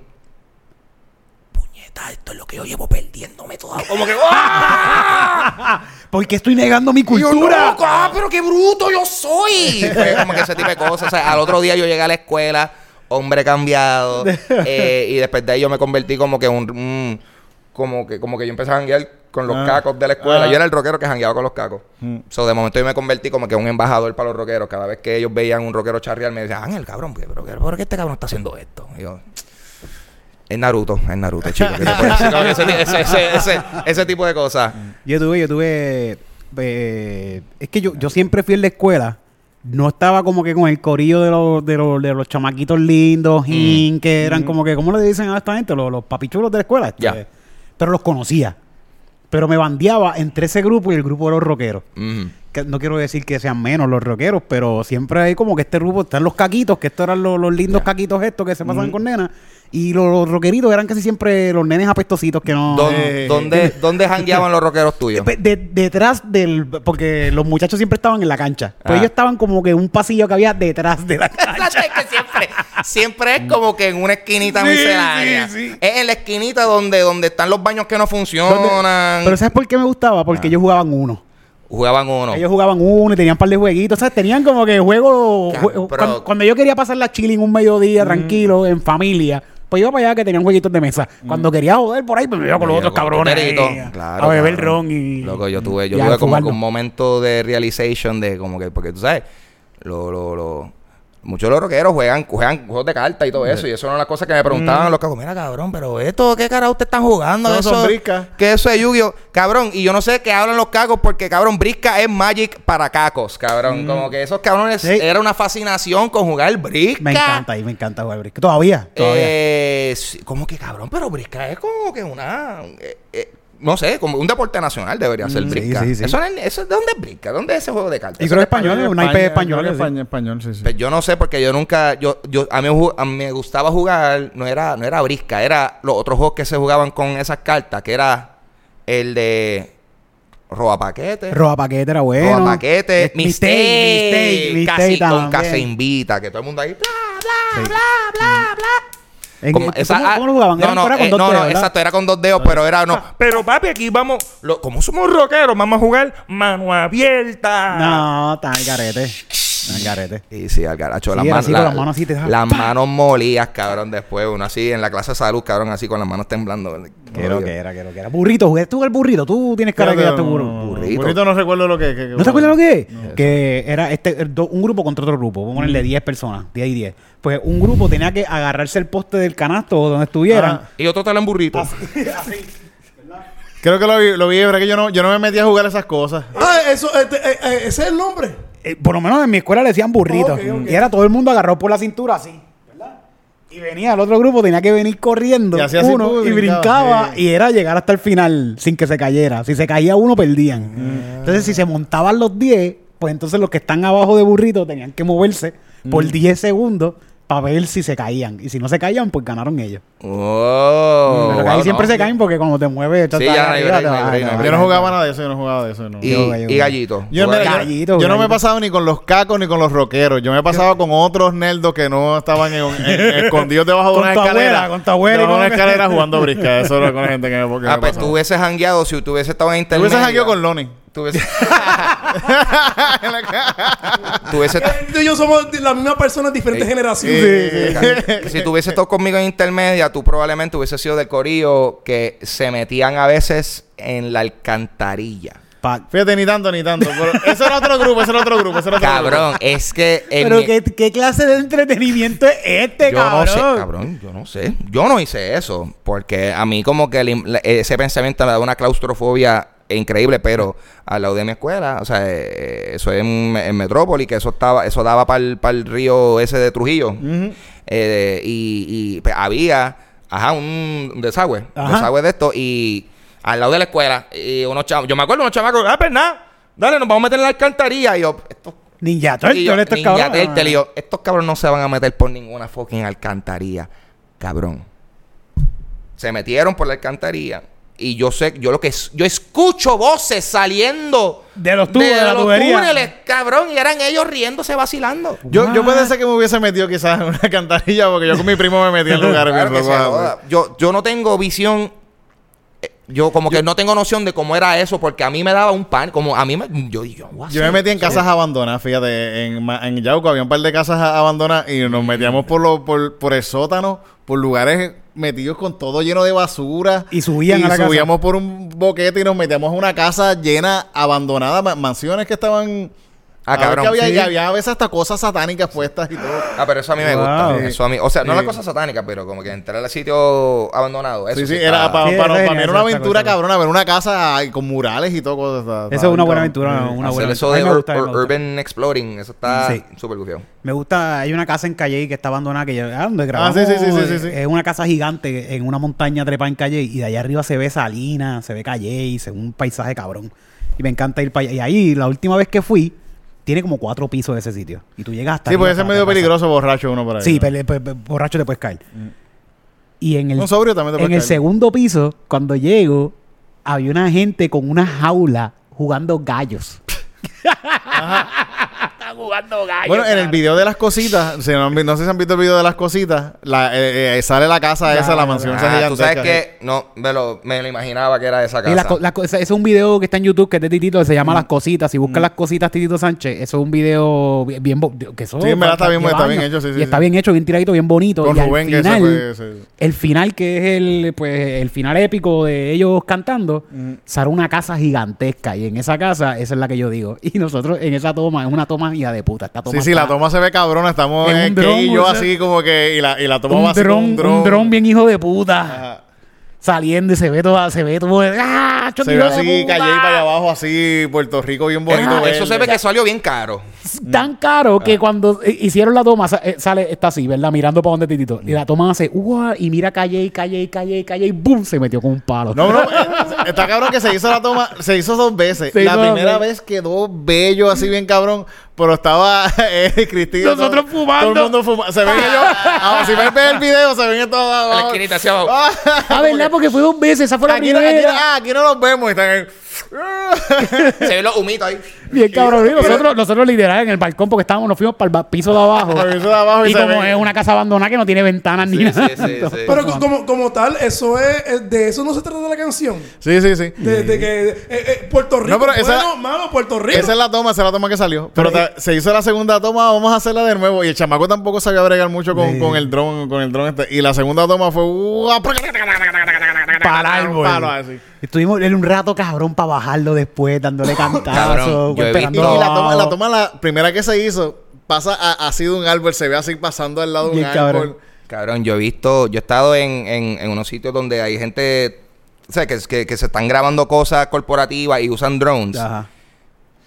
Esto es lo que yo llevo perdiéndome toda. Como que. ¡ah! ¿Por qué estoy negando mi yo, cultura? "Loco, ah, pero qué bruto yo soy. Fue como que ese tipo de cosas. O sea, al otro día yo llegué a la escuela, hombre cambiado. eh, y después de ahí yo me convertí como que un. un- como que, como que yo empecé a janguear con los Ah. cacos de la escuela. Ah. Yo era el rockero que jangueaba con los cacos. Mm. So, de momento yo me convertí como que un embajador para los rockeros. Cada vez que ellos veían un rockero charrear, me decían, Ángel, cabrón, ¿pero, pero, ¿por qué este cabrón está haciendo esto? Y yo, es Naruto, es Naruto, chicos. ¿qué te puedo decir? Como que ese, ese- ese- ese- ese tipo de cosas. Yo tuve, yo tuve. eh, es que yo, yo siempre fui en la escuela. No estaba como que con el corillo de los, de los, de los chamaquitos lindos, Mm. jin, que eran como que, ¿cómo le dicen a esta gente? Los, los papichulos de la escuela. Este, Ya. Pero los conocía. Pero me bandeaba entre ese grupo y el grupo de los rockeros. Que no quiero decir que sean menos los rockeros, pero siempre hay como que este grupo, están los caquitos, que estos eran los, los lindos caquitos estos que se pasaban con nenas. Y los, los rockeritos eran casi siempre los nenes apestositos que no... ¿Dó- Eh, ¿Dónde, ¿Dónde jangueaban los rockeros tuyos? De- de- detrás del. Porque los muchachos siempre estaban en la cancha. Pues Ah. ellos estaban como que en un pasillo que había detrás de la cancha. Es que siempre, siempre es como que en una esquinita Sí, miscelánea. sí, sí. Es en la esquinita donde, donde están los baños que no funcionan. Pero ¿sabes por qué me gustaba? Porque ellos jugaban uno. Jugaban uno. Ellos jugaban uno y tenían un par de jueguitos. ¿Sabes? Tenían como que juegos. Cabrón, jue- pero- cuando, cuando yo quería pasar la chilling un mediodía tranquilo, en familia. Pues iba para allá que tenían jueguitos de mesa. Cuando quería joder por ahí, pues me iba con los otros con cabrones. Ahí, claro, a beber cabrón. ron y. Loco, yo tuve, yo y a tuve como que fumarnos. un momento de realization de como que, porque tú sabes, lo, lo, lo, muchos de los rockeros juegan, juegan juegos de cartas y todo eso. Y eso era una cosa que me preguntaban los cacos. Mira, cabrón, pero esto, ¿qué cara ustedes están jugando? Eso Eso, son briscas. Que eso es Yu-Gi-Oh! Cabrón, y yo no sé qué hablan los cacos porque, cabrón, brisca es Magic para cacos, cabrón. Como que esos cabrones Sí. era una fascinación con jugar brisca. Me encanta, y me encanta jugar brisca. Todavía, todavía. Eh, sí, ¿Cómo que cabrón? Pero brisca es como que una. eh, eh, no sé, como un deporte nacional debería ser Mm, sí, brisca. sí, sí. Eso, no es- eso, ¿De dónde es brisca? ¿Dónde es ese juego de cartas? Y Eso creo es que español, español. una IP española, sí. Español, español, sí, sí. Pues yo no sé porque yo nunca, yo, yo, a mí, a mí me gustaba jugar, no era, no era brisca, era los otros juegos que se jugaban con esas cartas, que era el de roba paquete, Roba paquete era bueno. roba paquete, Eh, mistake, mistake, mistake casi con casa invita, que todo el mundo ahí, bla, bla, Sí. bla, bla, bla. ¿Cómo, cómo lo jugaban? No, Era- no, era con eh, dos no, dedos, no, exacto, era con dos dedos, pero era no. Pero papi, aquí vamos, lo- como somos rockeros, vamos a jugar mano abierta. No, tan garete. Tan garete. Y sí, al garacho, Sí, las, manos, así con las manos así, te daba las ¡pa! manos molías, cabrón, después, uno así en la clase de salud, cabrón, así con las manos temblando. Que lo que era, que lo que era. Burrito, jugaste tú el burrito. Tú tienes cara de que ya que te burro. no, burrito. burrito no recuerdo lo que... que- ¿No te acuerdas lo que es? Que era este, un grupo contra otro grupo. Vamos a ponerle 10 personas, 10 y 10. Pues un grupo tenía que agarrarse el poste del canasto o donde estuvieran. Ah. Y otro tal en burrito. Creo que lo vi, lo vi, pero es que yo no, yo no me metí a jugar esas cosas. Ah, eso, este, eh, eh, ese es el nombre. Eh, por lo menos en mi escuela le decían burrito. Y era todo el mundo agarrado por la cintura así. ¿verdad? Y venía el otro grupo, tenía que venir corriendo Y hacía así, uno pum, y brincaba. Y era llegar hasta el final sin que se cayera. Si se caía uno, perdían. Mm. Entonces, si se montaban los 10, pues entonces los que están abajo de burrito tenían que moverse Mm. por 10 segundos para ver si se caían. Y si no se caían, pues ganaron ellos. Oh, Pero que wow, ahí siempre no. se caen porque cuando te mueves, Sí, ya Yo no jugaba nada de eso, yo no jugaba de eso. No. Y, Yo, yo, y gallito. Yo, mira, Gallito, yo no me he pasado ni con los cacos ni con los rockeros. Yo me he pasado con otros nerdos que no estaban en- en- escondidos debajo de una escalera. con tu abuela y Debajo de con- una escalera jugando brisca. Eso era con la gente que me, que Ah, me pues pasaba. tú hubieses jangueado si tú hubieses estado en Tú internet. hubieses jangueado con Lonnie. Tú hubieses... tú. Eh, Tú y yo somos de la misma persona, diferentes Sí. generaciones. si tú hubieses estado conmigo en intermedia, tú probablemente hubieses sido del corillo que se metían a veces en la alcantarilla. Fíjate, ni tanto, ni tanto. Pero ese era otro grupo, ese era otro grupo, ese era otro Cabrón, es que... Pero mi- ¿qué, qué clase de entretenimiento es este, yo cabrón? no sé, cabrón, yo no sé. Yo no hice eso. Porque a mí como que el ese pensamiento me da una claustrofobia increíble, pero al lado de mi escuela, o sea, eh, eso es en, en Metrópoli, que eso estaba, eso daba para el río ese de Trujillo. Eh, y, y, pues, había, ajá, un desagüe, Ajá. desagüe de esto, y al lado de la escuela, y unos chavos, yo me acuerdo unos chamacos, ah, pues nada, dale, nos vamos a meter en la alcantarilla. Y yo, estos Ninja Turtle, estos Ninja cabrones. Turtle, y yo, estos cabrones no se van a meter por ninguna fucking alcantarilla. Cabrón. Se metieron por la alcantarilla. Y yo sé, yo lo que es, yo escucho voces saliendo De los tubos, de la los tubería. túneles, cabrón, y eran ellos riéndose, vacilando. Yo, yo puede ser que me hubiese metido quizás en una cantarilla porque yo con mi primo me metí en lugares Claro bien joda. yo, yo no tengo visión. eh, Yo como que no tengo noción de cómo era eso, porque a mí me daba un pan, como a mí me, yo, yo, Yo me metí en casas abandonadas, fíjate, en, en Yauco había un par de casas abandonadas y nos metíamos por, lo, por, por el sótano, por lugares metidos con todo lleno de basura. Y subían y a la casa. subíamos por un boquete y nos metíamos en una casa llena, abandonada, ma- mansiones que estaban... Ah, cabrón. que había, sí. y había a veces hasta cosas satánicas puestas y todo. Ah, pero eso a mí me Wow. gusta. Sí. Eso a mí, o sea, no Sí. la cosa satánica, pero como que entrar al sitio abandonado. Eso sí, sí, era para, Sí, para, eso para mí era una eso aventura cabrona, ver una casa con murales y todo. cosas, está- Eso es una buena cabrón. aventura, Sí. una buena eso aventura. A de ur- gusta, ur- urban exploring, eso está Sí. súper gufiado. Me gusta, hay una casa en Calle que está abandonada, que ya, ah, donde grabamos. sí, sí, sí, sí, sí, sí. Es una casa gigante en una montaña trepa en Calle y de allá arriba se ve Salinas, se ve Calle, se ve un paisaje cabrón. Y me encanta ir para allá. Y ahí, la última vez que fui, tiene como cuatro pisos de ese sitio. Y tú llegas hasta Sí, puede ser medio peligroso borracho uno por ahí. Sí, ¿no? pele- pe- pe- borracho te puedes caer. Y en el, Un sobrio también te en el caer. segundo piso, cuando llego, había una gente con una jaula jugando gallos. Están jugando gallos. Bueno, en el video de las cositas, si no, no sé si han visto el video de las cositas, la, eh, eh, sale la casa esa, la mansión esa Ah, tú sabes que no, me lo, me lo imaginaba que era de esa Y casa. co- co- ese es un video que está en YouTube que es de Titito que se llama Las Cositas. Si buscas las cositas Titito Sánchez, eso es un video bien, bien bo- que eso Sí, en verdad está bien- está bien hecho, sí, sí, y está sí. bien hecho, bien tiradito, bien bonito. Con y al Rubén, que ese final, fue- sí. el final que es el pues el final épico de ellos cantando, sale una casa gigantesca y en esa casa esa es la que yo digo. Y nosotros en esa toma es una toma hija de puta, esta toma Sí, sí, la toma se ve cabrona. Estamos En un dron, y yo o sea, así como que... Y la, y la toma un va así dron, un dron. un dron bien hijo de puta. Ajá. Saliendo y se ve todo, se ve todo. ¡Ah! Se ve así, calle y para allá abajo, así, Puerto Rico bien bonito. Ah, eso se ve que salió bien caro. tan caro que cuando eh, hicieron la toma eh, sale está así, ¿verdad? Mirando para donde Titito. Y la toma hace ¡Uah! y mira calle y calle y calle y calle y ¡boom! se metió con un palo. No, no, eh, está cabrón que se hizo la toma, se hizo dos veces. Se la hizo primera vez quedó bello, así bien cabrón, pero estaba eh, Cristina. Nosotros todo- fumando. Todo el mundo fumando. Se ven ellos, ah, si ven el video, se ven estos abajo. La esquinita hacia abajo. Ah, ¿verdad? Porque fue dos veces. Esa fue la aquí, no, aquí, primera. no- ah, aquí no los vemos. Están ahí. Se ven los humitos ahí. Bien cabrón. Y nosotros, nosotros literal en el balcón porque estábamos, nos fuimos para el piso de abajo. Para el piso de abajo y como es una casa abandonada que no tiene ventanas ni Sí, nada. sí, sí, sí. Pero co- como, como tal, eso es, de eso no se trata la canción. Sí, sí, sí. De, de que eh, eh, Puerto Rico. No, pero esa- bueno, mano, Puerto Rico. Esa es la toma, esa es la toma que salió. Pero Pero, ta- se hizo la segunda toma, vamos a hacerla de nuevo. Y el chamaco tampoco sabía bregar mucho con, Sí. con el dron, con el dron este. Y la segunda toma fue ¡Ua! Para el árbol. Palo así. Estuvimos en un rato cabrón para bajarlo después, dándole he Y, la toma, la toma, la primera que se hizo, pasa a- así de un árbol, se ve así pasando al lado de un árbol. cabrón. Cabrón, yo he visto, yo he estado en, en, en unos sitios donde hay gente, o sea, que, que, que se están grabando cosas corporativas y usan drones. Ajá.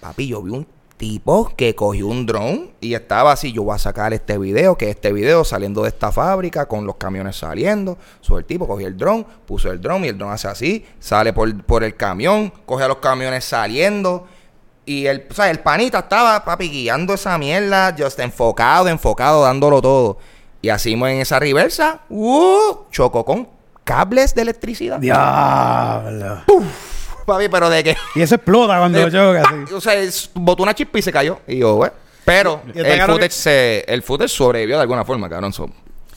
Papi, yo vi un tipo que cogió un drone y estaba así, yo voy a sacar este video, que este video saliendo de esta fábrica con los camiones saliendo. So, el tipo cogió el drone, puso el drone y el drone hace así, sale por, por el camión, coge a los camiones saliendo. Y el, o sea, el panita estaba, papi, guiando esa mierda, just enfocado, enfocado, dándolo todo. Y así en esa reversa, uh, chocó con cables de electricidad. Diablo. Papi, pero de que... Y eso explota cuando Eh, choca. así. O sea, es- botó una chispa y se cayó. Y yo, güey. Pero Y está el footage, se, el footage sobrevivió de alguna forma, cabrón. so.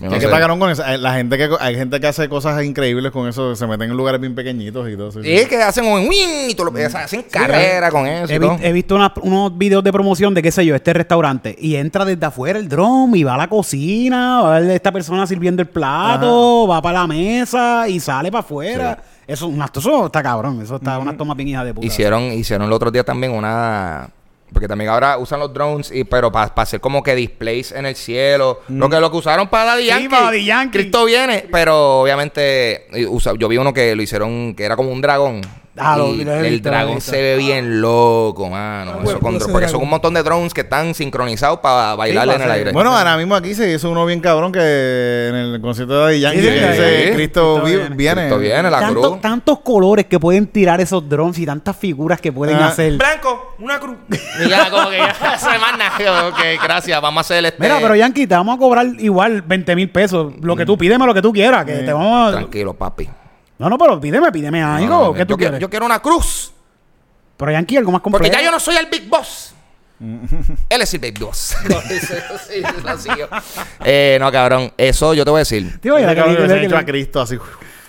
Es no cabrón con eso. Hay- La gente que, hay gente que hace cosas increíbles con eso. Se meten en lugares bien pequeñitos y todo eso. Sí, que hacen un win y tú lo- hacen carrera con eso. He, y vi- todo. he visto unos videos de promoción de qué sé yo, este restaurante y entra desde afuera el dron y va a la cocina, va a ver esta persona sirviendo el plato, va para la mesa y sale para afuera. Eso, un acto- eso está cabrón, eso está unas tomas bien hijas de puta. Hicieron, hicieron el otro día también una. Porque también ahora usan los drones, y, pero para hacer como que displays en el cielo. Lo que lo que usaron para Daddy Sí, Yankee. para Daddy Yankee. Cristo viene, pero obviamente usa- yo vi uno que lo hicieron que era como un dragón. Ah, lo- y lo he el visto, dragón se ve bien loco, mano. Ah, Eso con ese dro- porque dragón. son un montón de drones que están sincronizados para bailarle para en el aire. Bueno, ahora mismo aquí se hizo uno bien cabrón que en el concierto de Yankee Sí, sí, que sí, dice. Cristo, Cristo vi- viene. viene. Cristo viene, la Tanto- cruz. tantos colores que pueden tirar esos drones y tantas figuras que pueden Ah. hacer. Blanco, una cruz. Y ya, como que ya se nada. Ok, gracias. Vamos a hacer este. Mira, pero Yankee, te vamos a cobrar igual 20 mil pesos. Lo que tú pídeme, lo que tú quieras. Que te vamos a... Tranquilo, papi. No, no, pero pídeme, pídeme algo. No, no, ¿Qué yo tú quiero- quieres? Yo quiero una cruz. Pero Yankee, algo más complejo. Porque ya yo no soy el Big Boss. Él es el Big Boss. Eh, no, cabrón. Eso yo te voy a decir. Tío, Ese ya cabrón que se ha que- hecho a Cristo así.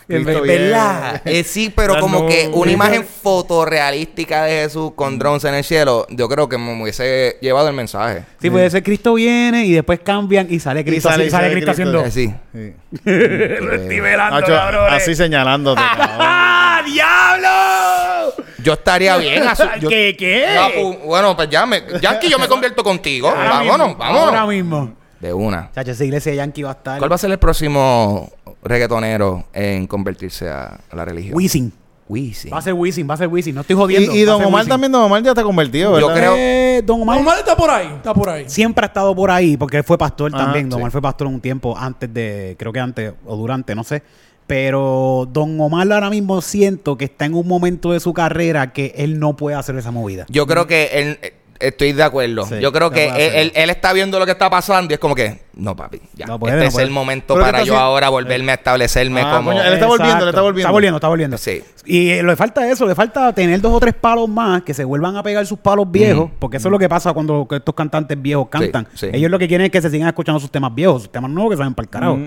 En Cristo ¿Verdad? Eh, sí, pero como que una imagen fotorrealística de Jesús con drones en el cielo, yo creo que me hubiese llevado el mensaje. Sí, puede ser Cristo viene y después cambian y sale Cristo, sale- así- sale, sale Cristo Cristo. haciendo. Eh, sí. Sí. Estoy velando, Nacho, cabrones. así señalándote. ¡Ah, diablo! Yo estaría bien. yo- ¿Qué, qué? Bueno, pues ya me, Yankee, yo me convierto contigo. Ahora vámonos, mismo, vámonos. Ahora mismo. De una. Chacho, esa iglesia Yankee va a estar. ¿Cuál va a ser el próximo reggaetonero en convertirse a, a la religión? Wisin. Wisin. Va a ser Wisin, va a ser Wisin. No estoy jodiendo. y Don Omar Wisin. también, Don Omar ya está convertido, Yo ¿verdad? creo- Eh, Don Omar Omar está por ahí, está por ahí. siempre ha estado por ahí porque él fue pastor Ajá, también. Don sí. Omar fue pastor un tiempo antes de, creo que antes o durante, no sé. Pero Don Omar ahora mismo siento que está en un momento de su carrera que él no puede hacer esa movida. Yo creo que él. Eh, Estoy de acuerdo. Sí, yo creo no que él, hacerlo. él- él está viendo lo que está pasando y es como que, no, papi, ya. No puede, este no es puede. el momento Pero para yo haciendo- ahora volverme a establecerme Ah, como. coño, él está volviendo, él está Exacto. volviendo. Está volviendo, está volviendo. Sí. Y eh, le falta eso, le falta tener dos o tres palos más que se vuelvan a pegar sus palos viejos, porque eso es lo que pasa cuando estos cantantes viejos cantan. sí. Ellos lo que quieren es que se sigan escuchando sus temas viejos, sus temas nuevos que salen para el carajo.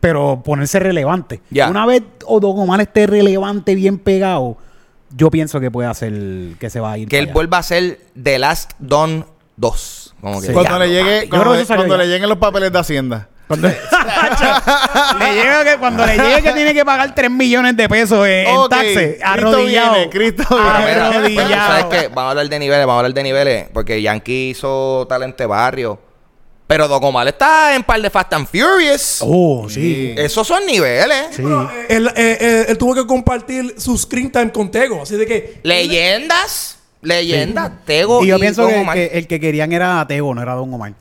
Pero ponerse relevante. Ya. Una vez o Don Omar esté relevante, bien pegado, yo pienso que puede hacer que se va a ir. Que él allá. vuelva a ser The Last Don 2. Como que, Sí. Cuando le llegue, cuando, le lleguen los papeles de Hacienda. Cuando, le llega que, cuando le llegue que tiene que pagar 3 millones de pesos en, en Ok, taxes, Cristo arrodillado. viene, Cristo Pero viene. mira, pues, arrodillado. ¿sabes qué? Vamos a hablar de niveles, vamos a hablar de niveles. Porque Yankee hizo talente barrio. Pero Don Omar está en par de Fast and Furious. Oh, sí. Esos son niveles. Sí. Pero, eh, él, eh, eh, él tuvo que compartir su screen time con Tego. Así de que. Leyendas. Leyendas. Tego Y yo pienso Don que, Omar. que el que querían era a Tego, no era Don Omar.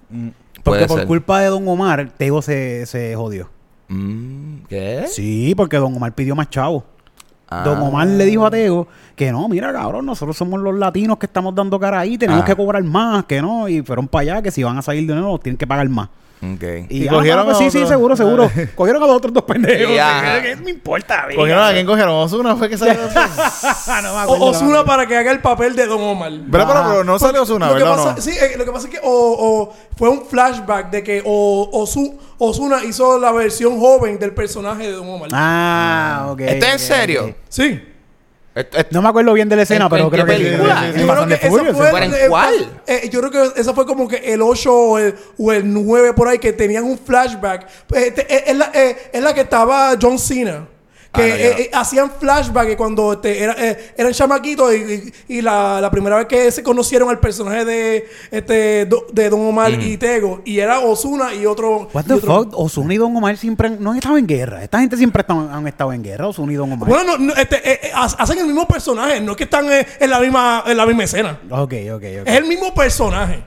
Porque puede por ser. culpa de Don Omar, Tego se, se jodió. Mm, ¿Qué? Sí, porque Don Omar pidió más chavo. Ah. Don Omar le dijo a Tego que no, mira, cabrón, nosotros somos los latinos que estamos dando cara ahí, tenemos Ah. que cobrar más, que no, y fueron para allá, que si van a salir de nuevo, tienen que pagar más. Ok. Y, Y ah, cogieron pues a sí, sí, otro. seguro, seguro. cogieron a los otros dos pendejos. Me importa, venga. ¿Cogieron a quién cogieron? ¿Osuna fue que salió? No me O- acuerdo, Osuna para que haga el papel de Don Omar. Pero, pero, pero no salió Osuna, lo que ¿verdad? pasa, No. Sí, eh, lo que pasa es que o, o fue un flashback de que o, Osu- Osuna hizo la versión joven del personaje de Don Omar. Ah, ok. ¿Esto es en serio? Sí. Esto- esto- No me acuerdo bien de la escena, ¿En- pero en creo qué que sí, película? que sí, Yo sí, creo que Furious, fue sí. ¿Pero en cuál? eh, yo creo que esa fue como que el 8 o el, o el 9 por ahí que tenían un flashback. Eh, te- eh, es, la, eh, es la que estaba John Cena. Que Ah, no, eh, no. eh, hacían flashback que cuando este, era, eh, eran chamaquitos y, y- y la, la primera vez que se conocieron al personaje de, este, do- de Don Omar y Tego. Y era Osuna y otro. What y the otro- fuck? Osuna y Don Omar siempre han- no han estado en guerra. Esta gente siempre han estado en guerra, Osuna y Don Omar. Bueno, no, no, este, eh, eh, ha- hacen el mismo personaje, no es que están eh, en, la misma, en la misma escena. Ok, ok, ok. Es el mismo personaje.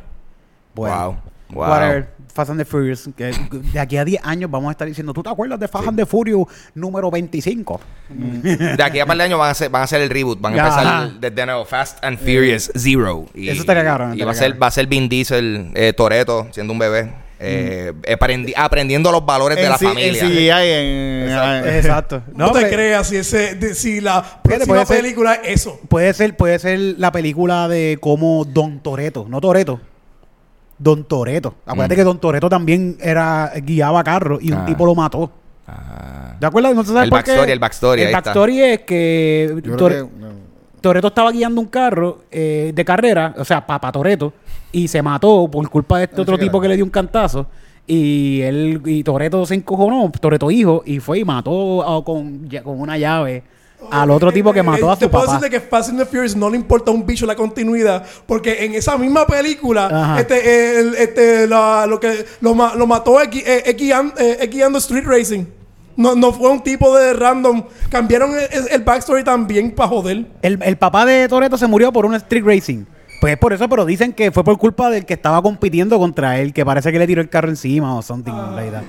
Bueno. Wow. Wow. Whatever. Fast and the Furious. que de aquí a 10 años vamos a estar diciendo, ¿tú te acuerdas de Fast and the Furious número 25? De aquí a par de años van a hacer, van a hacer el reboot. Van a empezar desde nuevo. Fast and Furious Zero. Y, Eso estaría cabrón, Y estaría va a, ser, va a ser Vin Diesel, eh, Toreto, siendo un bebé. eh, aprendi- aprendiendo los valores de la familia. En CGI, en... Exacto. No, te creas si, ese, de- si la próxima ser- película es eso. Puede ser, puede ser la película de como Don Toreto, no Toreto. Don Toreto. Acuérdate Mm. que Don Toreto también era guiaba carro y un Ah. tipo lo mató. Ah. Sabe El por qué. backstory, el backstory, El ahí está. backstory es que, Tore- que- no. Toreto estaba guiando un carro eh, de carrera, o sea, Papa Toreto, y se mató por culpa de este No otro tipo que le dio un cantazo. Y él y Toreto se encojonó, Toreto hijo, y fue y mató a- con, ya- con una llave al otro tipo que mató a Eh, Te su puedo papá. decirte que Fast and the Furious no le importa un bicho la continuidad, porque en esa misma película, Ajá. este, el- este, la- lo que lo, ma- lo mató es, gui- eh, eh, guiando Street Racing. No, no fue un tipo de random. Cambiaron el, el backstory también para joder. El, el papá de Toreto se murió por un street racing. Pues es por eso, pero dicen que fue por culpa del que estaba compitiendo contra él, que parece que le tiró el carro encima o something like that.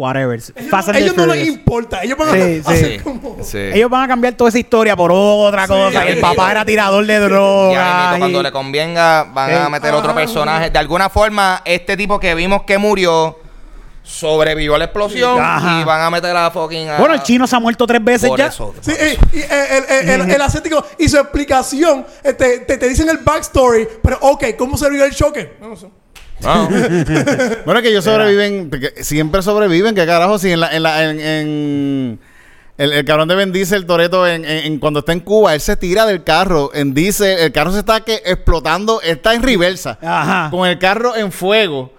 Whatever. Ellos, Fast and ellos the no les importa. Ellos van a Sí, sí. hacer como. Sí. Ellos van a cambiar toda esa historia por otra cosa. el papá era tirador de drogas. mismito, cuando y- le convenga, van a meter otro Ah. personaje. De alguna forma, este tipo que vimos que murió sobrevivió a la explosión Ajá. y van a meter a fucking. a- Bueno, el chino se ha muerto tres veces por ya. eso. Sí, eh, y, eh, el, el, el, el asiático y su explicación, eh, te, te, te dicen el backstory, pero ok, ¿cómo se vio el choque? No sé. No. Bueno, que ellos sobreviven, que siempre sobreviven, que carajo, si en la, en la, en, en- el, el cabrón de Ben Diesel, Toreto, en, en- en- cuando está en Cuba, él se tira del carro, en Diesel, el carro se está que explotando, está en reversa, Ajá. con el carro en fuego.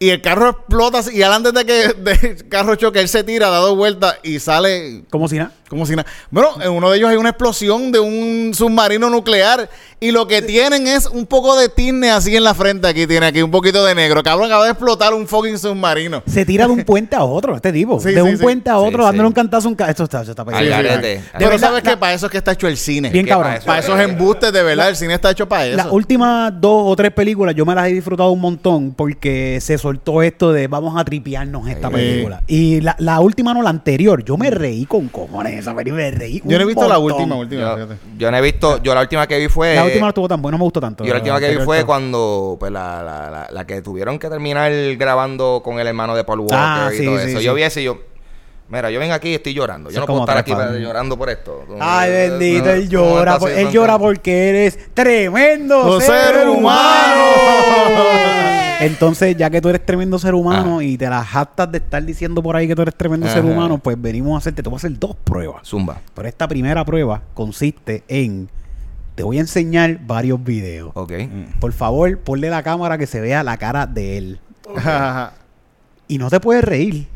Y el carro explota y antes de que el carro choque, él se tira, da dos vueltas y sale Como si nada. Como si nada. Bueno, en uno de ellos hay una explosión de un submarino nuclear y lo que tienen es un poco de tizne así en la frente. Aquí tiene aquí un poquito de negro. Cabrón, acaba de explotar un fucking submarino. Se tira de un puente a otro, este tipo. Sí, de sí, un sí. puente a otro, sí. dándole un cantazo a un ca- Esto está, esto está. De Pero sabes que la- para eso es que está hecho el cine. Bien cabrón. para eso- Para esos embustes, de verdad, el cine está hecho para eso. Las últimas dos o tres películas yo me las he disfrutado un montón porque se soltó esto de vamos a tripearnos esta Sí. película. Y la, la última no, la anterior, yo me reí con cojones esa película, me reí. Yo no he visto la montón. última, última, Yo, fíjate. yo no he visto. Yo la última que vi fue. La última no estuvo tan buena, no me gustó tanto. Yo la última que vi fue cuando pues la, la, la, la que tuvieron que terminar grabando con el hermano de Paul Walker Ah, y sí, todo sí, eso. sí. Yo vi ese y yo, mira, yo vengo aquí y estoy llorando. Yo Eso no es puedo estar aquí llorando por esto. Ay, bendito, No, él ¿cómo llora, por- él llora porque eres tremendo ser, ser humano. humano. Entonces, ya que tú eres tremendo ser humano Ah. y te las jactas de estar diciendo por ahí que tú eres tremendo ser humano, pues venimos a hacerte, te voy a hacer dos pruebas. Zumba. Pero esta primera prueba consiste en, te voy a enseñar varios videos. Ok. Por favor, ponle la cámara que se vea la cara de él. Ajá. Y no te puedes reír.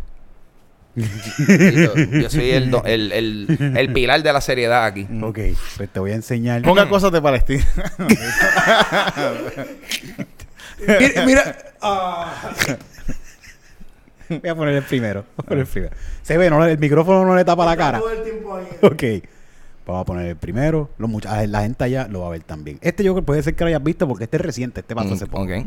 yo, yo soy el, do- el, el, el pilar de la seriedad aquí. Ok, pues te voy a enseñar. Ponga cosas de Palestina. Mira, mira, ah, Voy a poner el primero. Voy a poner el primero. Se ve, no, el micrófono no le tapa la cara. todo el tiempo ahí. Ok. Vamos a poner el primero. Los mucha- la gente allá lo va a ver también. Este yo creo que puede ser que lo hayas visto porque este es reciente. Este pasó hace Mm, poco. ok.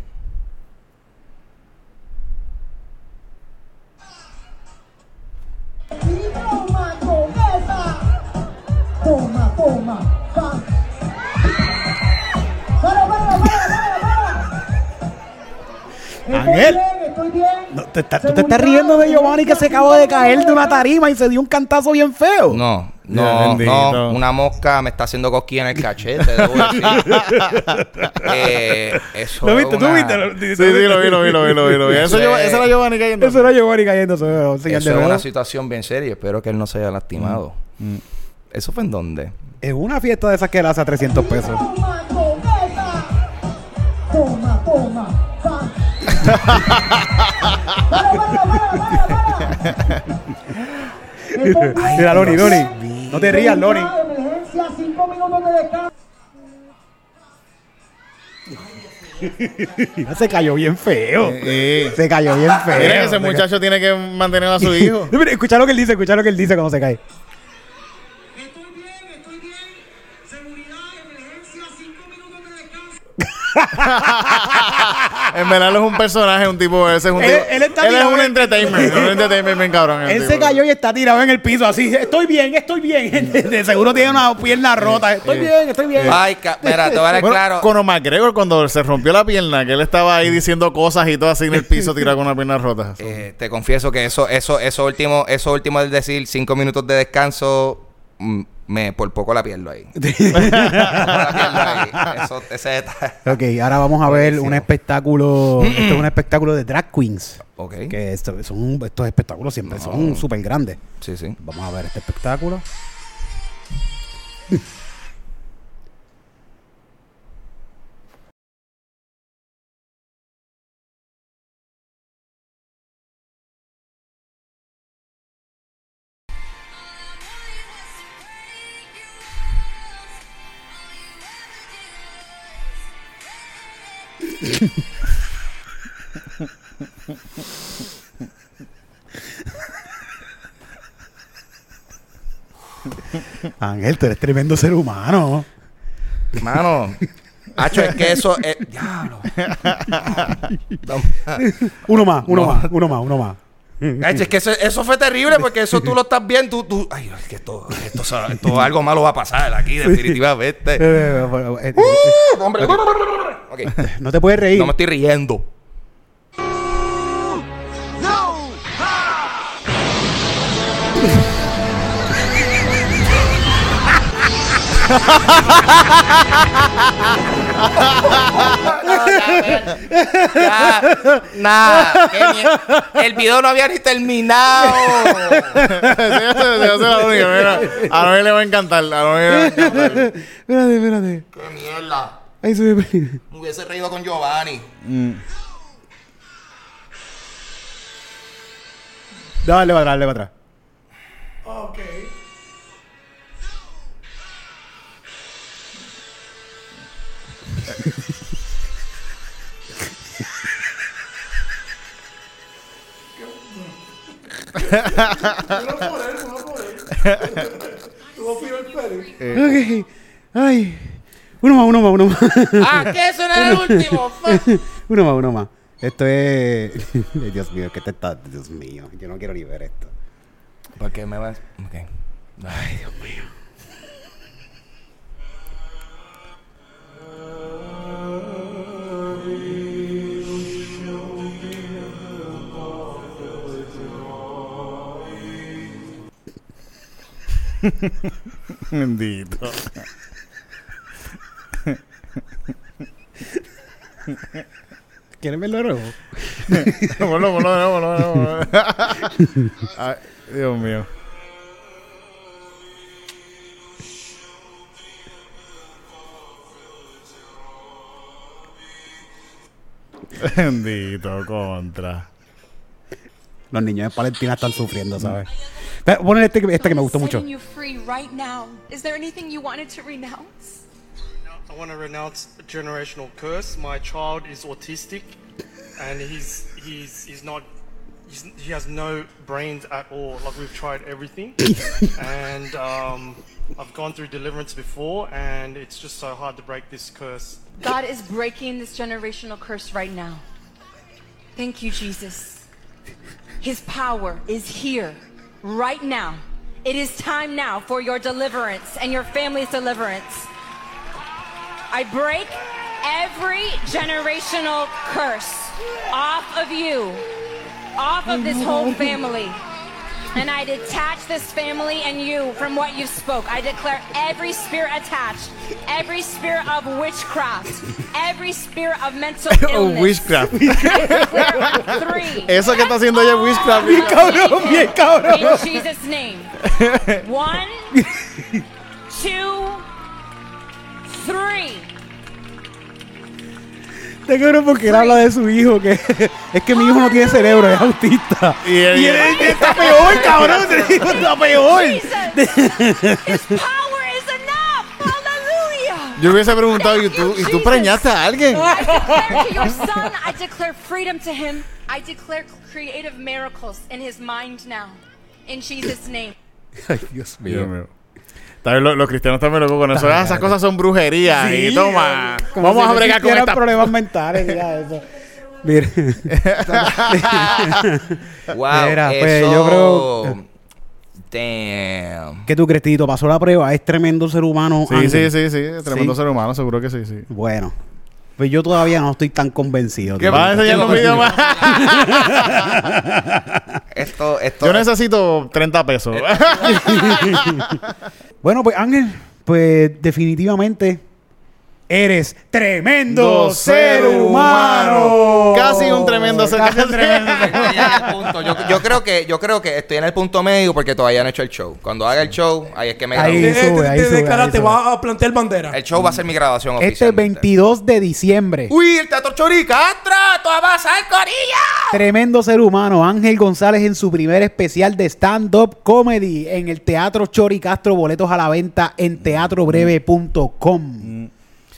Estoy bien, estoy bien. No, te está- tú te estás riendo de Giovanni que se acaba de caer de una tarima y se dio un cantazo bien feo. No, no, no. Una mosca me está haciendo cosquilla en el cachete. debo decir. eh, eso ¿Lo viste? ¿Tú viste? Lo- Sí, sí, lo vi, lo vi, lo vi, lo vi. Lo vi. Eso, Sí. esa era Giovanni cayendo. Eso era Giovanni cayéndose. a enseñar Eso es una situación bien seria. Espero que él no se haya lastimado. ¿Eso fue en dónde? Es una fiesta de esas que le hace a 300 pesos. Mira, Loni, Loni. No te rías, Loni. Emergencia, cinco minutos de descanso. Se cayó bien feo. Sí. Se cayó bien feo. Mira que ese muchacho tiene que mantener a su hijo. Escucha lo que él dice, escucha lo que él dice cuando se cae. Estoy bien, estoy bien. Seguridad, emergencia, cinco minutos de descanso. En verdad él es un personaje, un tipo, ese es un Él- tipo. él está es un en- entertainment, un entertainment bien cabrón. Él tipo. se cayó y está tirado en el piso así. Estoy bien, estoy bien. De seguro tiene una pierna rota. Estoy bien, estoy bien. Ay, mira, te voy a dar Bueno, claro. Conor McGregor cuando se rompió la pierna, que él estaba ahí diciendo cosas y todo así en el piso tirado con una pierna rota. Eh, te confieso que eso, eso, eso último, eso último es decir cinco minutos de descanso, mm, me por poco la pierdo ahí. La pierdo ahí. Eso, ese detalle. Ok, ahora vamos a ver Buenísimo. un espectáculo. esto es un espectáculo de drag queens. Ok. Que esto- son, estos espectáculos siempre son súper grandes. Sí, sí. Vamos a ver este espectáculo. Ángel, tú eres tremendo ser humano. Mano. Hacho, es que eso es. Diablo. Uno más, uno más, uno más, uno más. Es que eso, eso fue terrible porque eso tú lo estás viendo. Tú, tú- ay, es que esto, esto, esto, esto algo malo va a pasar aquí, definitivamente. Eh, eh, eh, eh, Hombre. No te puedes reír. No me estoy riendo. Ya, nada. El video no había ni terminado. A Noé le va a encantar. A Noé le va a encantar. Espérate, espérate. Qué mierda. Ahí se me... Me hubiese reído con Giovanni. Dale para atrás, dale para atrás. Ok. Uno por él, uno por él. Ok. Ay. Uno más, uno más, uno más. Ah, que eso no era el último. fuck. uno más, uno más. Esto es... Dios mío, ¿qué te está...? Dios mío, yo no quiero ni ver esto. ¿Por qué me vas? Ok. Ay, Dios mío. Bendito. ¿Quieres verlo de nuevo? Ponlo, ponlo de nuevo, ponlo de nuevo. Ay, Dios mío. Bendito, contra. Los niños de Palestina están sufriendo, ¿sabes? Pero Poner este, que- este que me gustó mucho. Setting you free right now. Is there anything you wanted to renounce? I want to renounce a generational curse. My child is autistic, and he's he's he's not. He's, he has no brains at all. Like we've tried everything, and um, I've gone through deliverance before, and it's just so hard to break this curse. God is breaking this generational curse right now. Thank you, Jesus. His power is here right now. It is time now for your deliverance and your family's deliverance. I break every generational curse off of you, off of this whole family. And I detach this family and you from what you spoke. I declare every spirit attached, every spirit of witchcraft, every spirit of mental Oh, illness. witchcraft. Three. Eso que está haciendo ella es witchcraft. All cabrón, bien cabrón. In Jesus' name. One, two, three. Te quiero porque él habla de su hijo, que es que mi hijo no tiene cerebro, es autista. Y él- Y él está peor, cabrón, ese hijo está peor. Yo hubiese preguntado, ¿y tú, ¿y tú preñaste a alguien? I declare to your son, I declare freedom to him. I declare creative miracles in his mind now. In Jesus' name. Ay, Dios Dios mío. También los, los cristianos también locos con eso. Ah, esas cosas son brujerías. y toma. Como Vamos si a no bregar con existieran esta. problemas mentales, ya, eso. Mira. Wow. Mira, pues, yo creo- Damn. ¿Qué tú crees, Tito? ¿Pasó la prueba? ¿Es tremendo ser humano? Sí, Ángel? sí, sí, sí. Tremendo Sí. ser humano, seguro que sí, sí. Bueno. Pues yo todavía no estoy tan convencido. ¿Qué vas a enseñar un video más? Esto, esto. Yo necesito 30 pesos. Bueno, pues Ángel, pues definitivamente eres tremendo ser humano. Casi un tremendo ser tremendo punto. Yo, yo creo que, yo creo que estoy en el punto medio porque todavía no he hecho el show. Cuando haga el show, ahí es que me Ahí sube, te- ahí te sube, ahí te sube. va a plantear bandera. El show va a ser mi graduación Este oficialmente. 22 de diciembre. Uy, el Teatro Choricastro, tú vas a pasar, Corilla. Tremendo ser humano, Ángel González en su primer especial de stand-up comedy en el Teatro Chori Castro. Boletos a la venta en teatrobreve.com.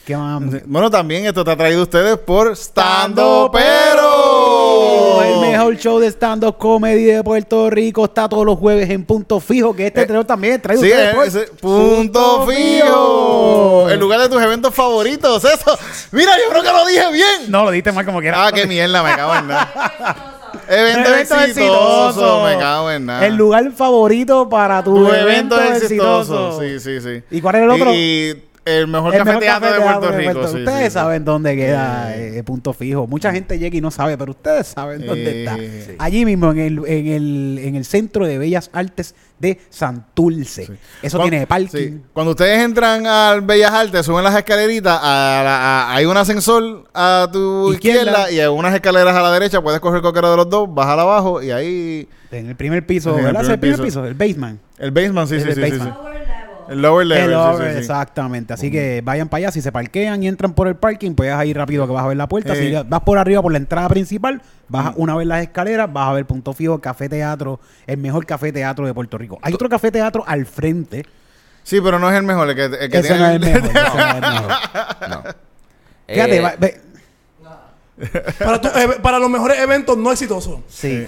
¿Qué más? Bueno, también esto te ha traído a ustedes por Stando El Pero. mejor show de stand-up comedy de Puerto Rico está todos los jueves en Punto Fijo, que este traidor también trae Sí, ustedes por ese- punto fijo. El lugar de tus eventos favoritos. Eso. Mira, yo creo que lo dije bien. No, lo diste mal como quieras. Ah, qué mierda, me cago en nada. Evento, Evento exitoso, me cago en nada. El lugar favorito para tu, tu evento, evento exitoso. exitoso. Sí, sí, sí. ¿Y cuál era el otro? Y, y el mejor El mejor café de Puerto de Rico. Puerto- sí, ustedes sí, sí. saben dónde queda eh, punto fijo. Mucha gente llega y no sabe, pero ustedes saben dónde está. Sí. Allí mismo, en el, en, el, en el Centro de Bellas Artes de Santurce. Eso Cuan- tiene parking. sí. Cuando ustedes entran al Bellas Artes, suben las escaleritas, a la- a- hay un ascensor a tu Izquierda. izquierda. y hay unas escaleras a la derecha. Puedes coger cualquiera de los dos, bajar abajo y ahí. En el primer piso, En el ¿verdad? Es el primer primer piso. piso, el basement. El basement, sí, sí, el sí, sí, basement. sí. El lower level. El sí, sí, sí. Exactamente. Así que vayan para allá. Si se parquean y entran por el parking, puedes ir rápido que vas a ver la puerta. Eh. Si vas por arriba, por la entrada principal, bajas una vez las escaleras, vas a ver punto fijo, café teatro, el mejor café teatro de Puerto Rico. Hay otro café teatro al frente. Sí, pero no es el mejor. El que, el que Ese tiene no es el mejor. ese no es el mejor. No. Fíjate, Eh, va- ve- Para, tu- eh, para los mejores eventos no exitosos. sí.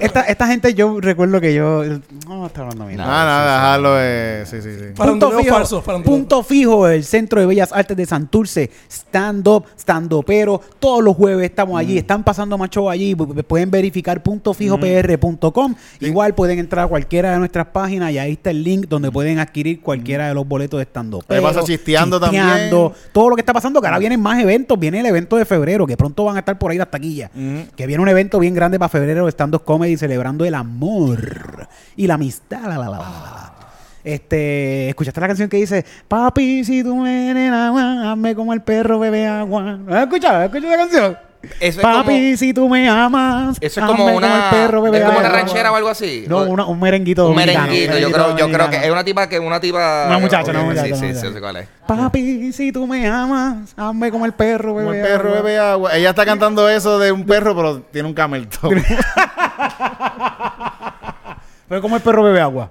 esta, esta gente, yo recuerdo que yo. No, está hablando bien. Ah, nada, dejarlo. eh, sí, sí, sí. Punto Faranduleo fijo, falso, faranduleo. punto fijo, el Centro de Bellas Artes de Santurce, stand-up, stand-upero, todos los jueves estamos Mm. allí, están pasando más show allí, pu- pueden verificar puntofijopr.com, igual pueden entrar a cualquiera de nuestras páginas y ahí está el link donde pueden adquirir cualquiera de los boletos de stand-up. Ahí pasa chisteando también. Todo lo que está pasando, que ahora vienen más eventos, viene el evento de febrero, que pronto van a estar por ahí las taquillas, que viene un evento bien grande para febrero de stand-up comedy celebrando el amor y la amistad. la, la, la. Este, ¿escuchaste la canción que dice Papi, si tú me eres agua, hazme como el perro bebe agua? ¿Has escuchado? ¿Has escuchado la canción? Eso es Papi, como- si tú me amas, Eso es como una, el perro bebe es como una ranchera o algo así. No, una- un merenguito un merenguito. un Yo creo, yo creo que es una tipa que una tipa. Una muchacha, una muchacha, Sí, una sí, cuál es. Papi, si tú me amas, hazme como el perro bebe Como el perro agua. bebe agua. Ella está cantando eso de un perro, pero tiene un camel toe. Pero como el perro bebe agua.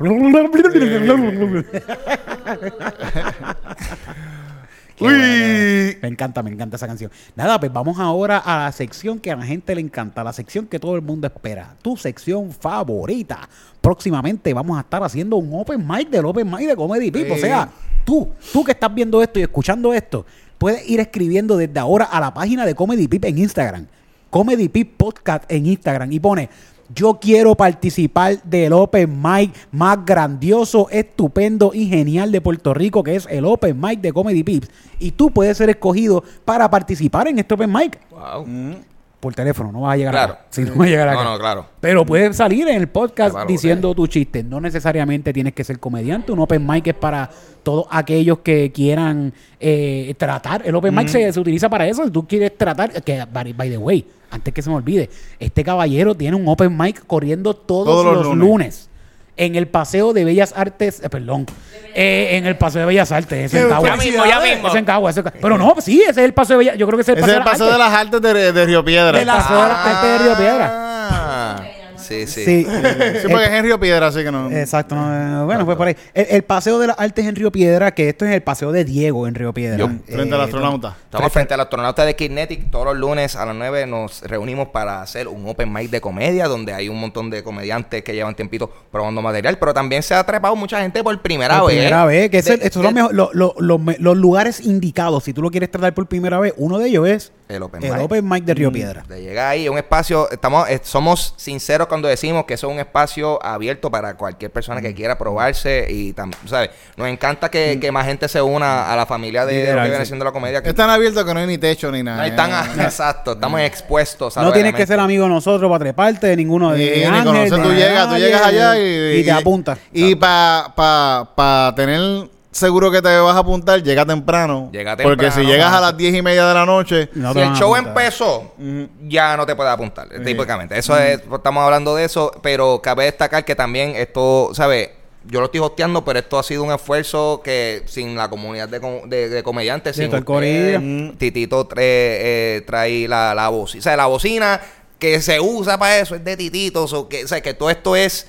Uy. Me encanta, me encanta esa canción. Nada, pues vamos ahora a la sección que a la gente le encanta, la sección que todo el mundo espera, tu sección favorita. Próximamente vamos a estar haciendo un open mic del open mic de Comedy Pip. O sea, tú, tú que estás viendo esto y escuchando esto, puedes ir escribiendo desde ahora a la página de Comedy Pip en Instagram. Comedy Pip Podcast en Instagram y pone yo quiero participar del Open Mic más grandioso, estupendo y genial de Puerto Rico, que es el Open Mic de Comedy Pips. Y tú puedes ser escogido para participar en este Open Mic. Wow. Por teléfono, no vas a llegar Claro. acá. Sí, no vas a llegar acá. No, no, claro. Pero puedes salir en el podcast Claro, diciendo tu chiste. No necesariamente tienes que ser comediante. Un open mic es para todos aquellos que quieran eh, tratar. El open mic se, se utiliza para eso. Si tú quieres tratar, que by, by the way, antes que se me olvide, este caballero tiene un open mic corriendo todos, Todos los los, lunes. lunes. En el Paseo de Bellas Artes, eh, perdón, eh, en el Paseo de Bellas Artes, ese Qué en Cagua. Ya mismo, ya mismo. Ese en Cagua. Pero no, sí, ese es el Paseo de Bellas Yo creo que ese es el Ese es Paseo, el paseo de las artes de, de Río Piedra. De las artes de Río Piedra. Sí, sí. Sí. Sí, porque es en Río Piedra, así que no. Exacto. no, eh, bueno, fue por ahí. El, el Paseo de las Artes en Río Piedra, que esto es el Paseo de Diego en Río Piedra. Yo, Frente al Eh, astronauta. Estamos frente al astronauta de Kinetic. Todos los lunes a las 9 nos reunimos para hacer un open mic de comedia, donde hay un montón de comediantes que llevan tiempito probando material, pero también se ha trepado mucha gente por primera Por vez. primera vez, que es De- el- estos son los, mejor- lugares indicados. Si tú lo quieres tratar por primera vez, uno de ellos es El open el mic. Open Mic de Río Piedra. De llegar ahí un espacio, estamos, eh, somos sinceros con cuando decimos que eso es un espacio abierto para cualquier persona que quiera probarse y ¿sabes? Nos encanta que, que más gente se una a la familia de, de lo que viene siendo la comedia. que Es tan abierto que no hay ni techo ni nada. no están, exacto, estamos expuestos a No tienes que ser amigo de nosotros para treparte, de ninguno de Y, ni conocer, tú llegas, tú llegas allá y, y te apuntas. Y para pa, pa tener seguro que te vas a apuntar, llega temprano. Llega Porque temprano, si llegas a las diez y media de la noche, No si el show empezó, ya no te puedes apuntar, típicamente. Eso es, estamos hablando de eso, pero cabe destacar que también esto, ¿sabes? Yo lo estoy hosteando, pero esto ha sido un esfuerzo que sin la comunidad de, com- de- de comediantes, Sí, sin corillo. Titito trae, eh, trae la, la bocina. O sea, la bocina que se usa para eso es de Tititos. O, que, o sea, que todo esto es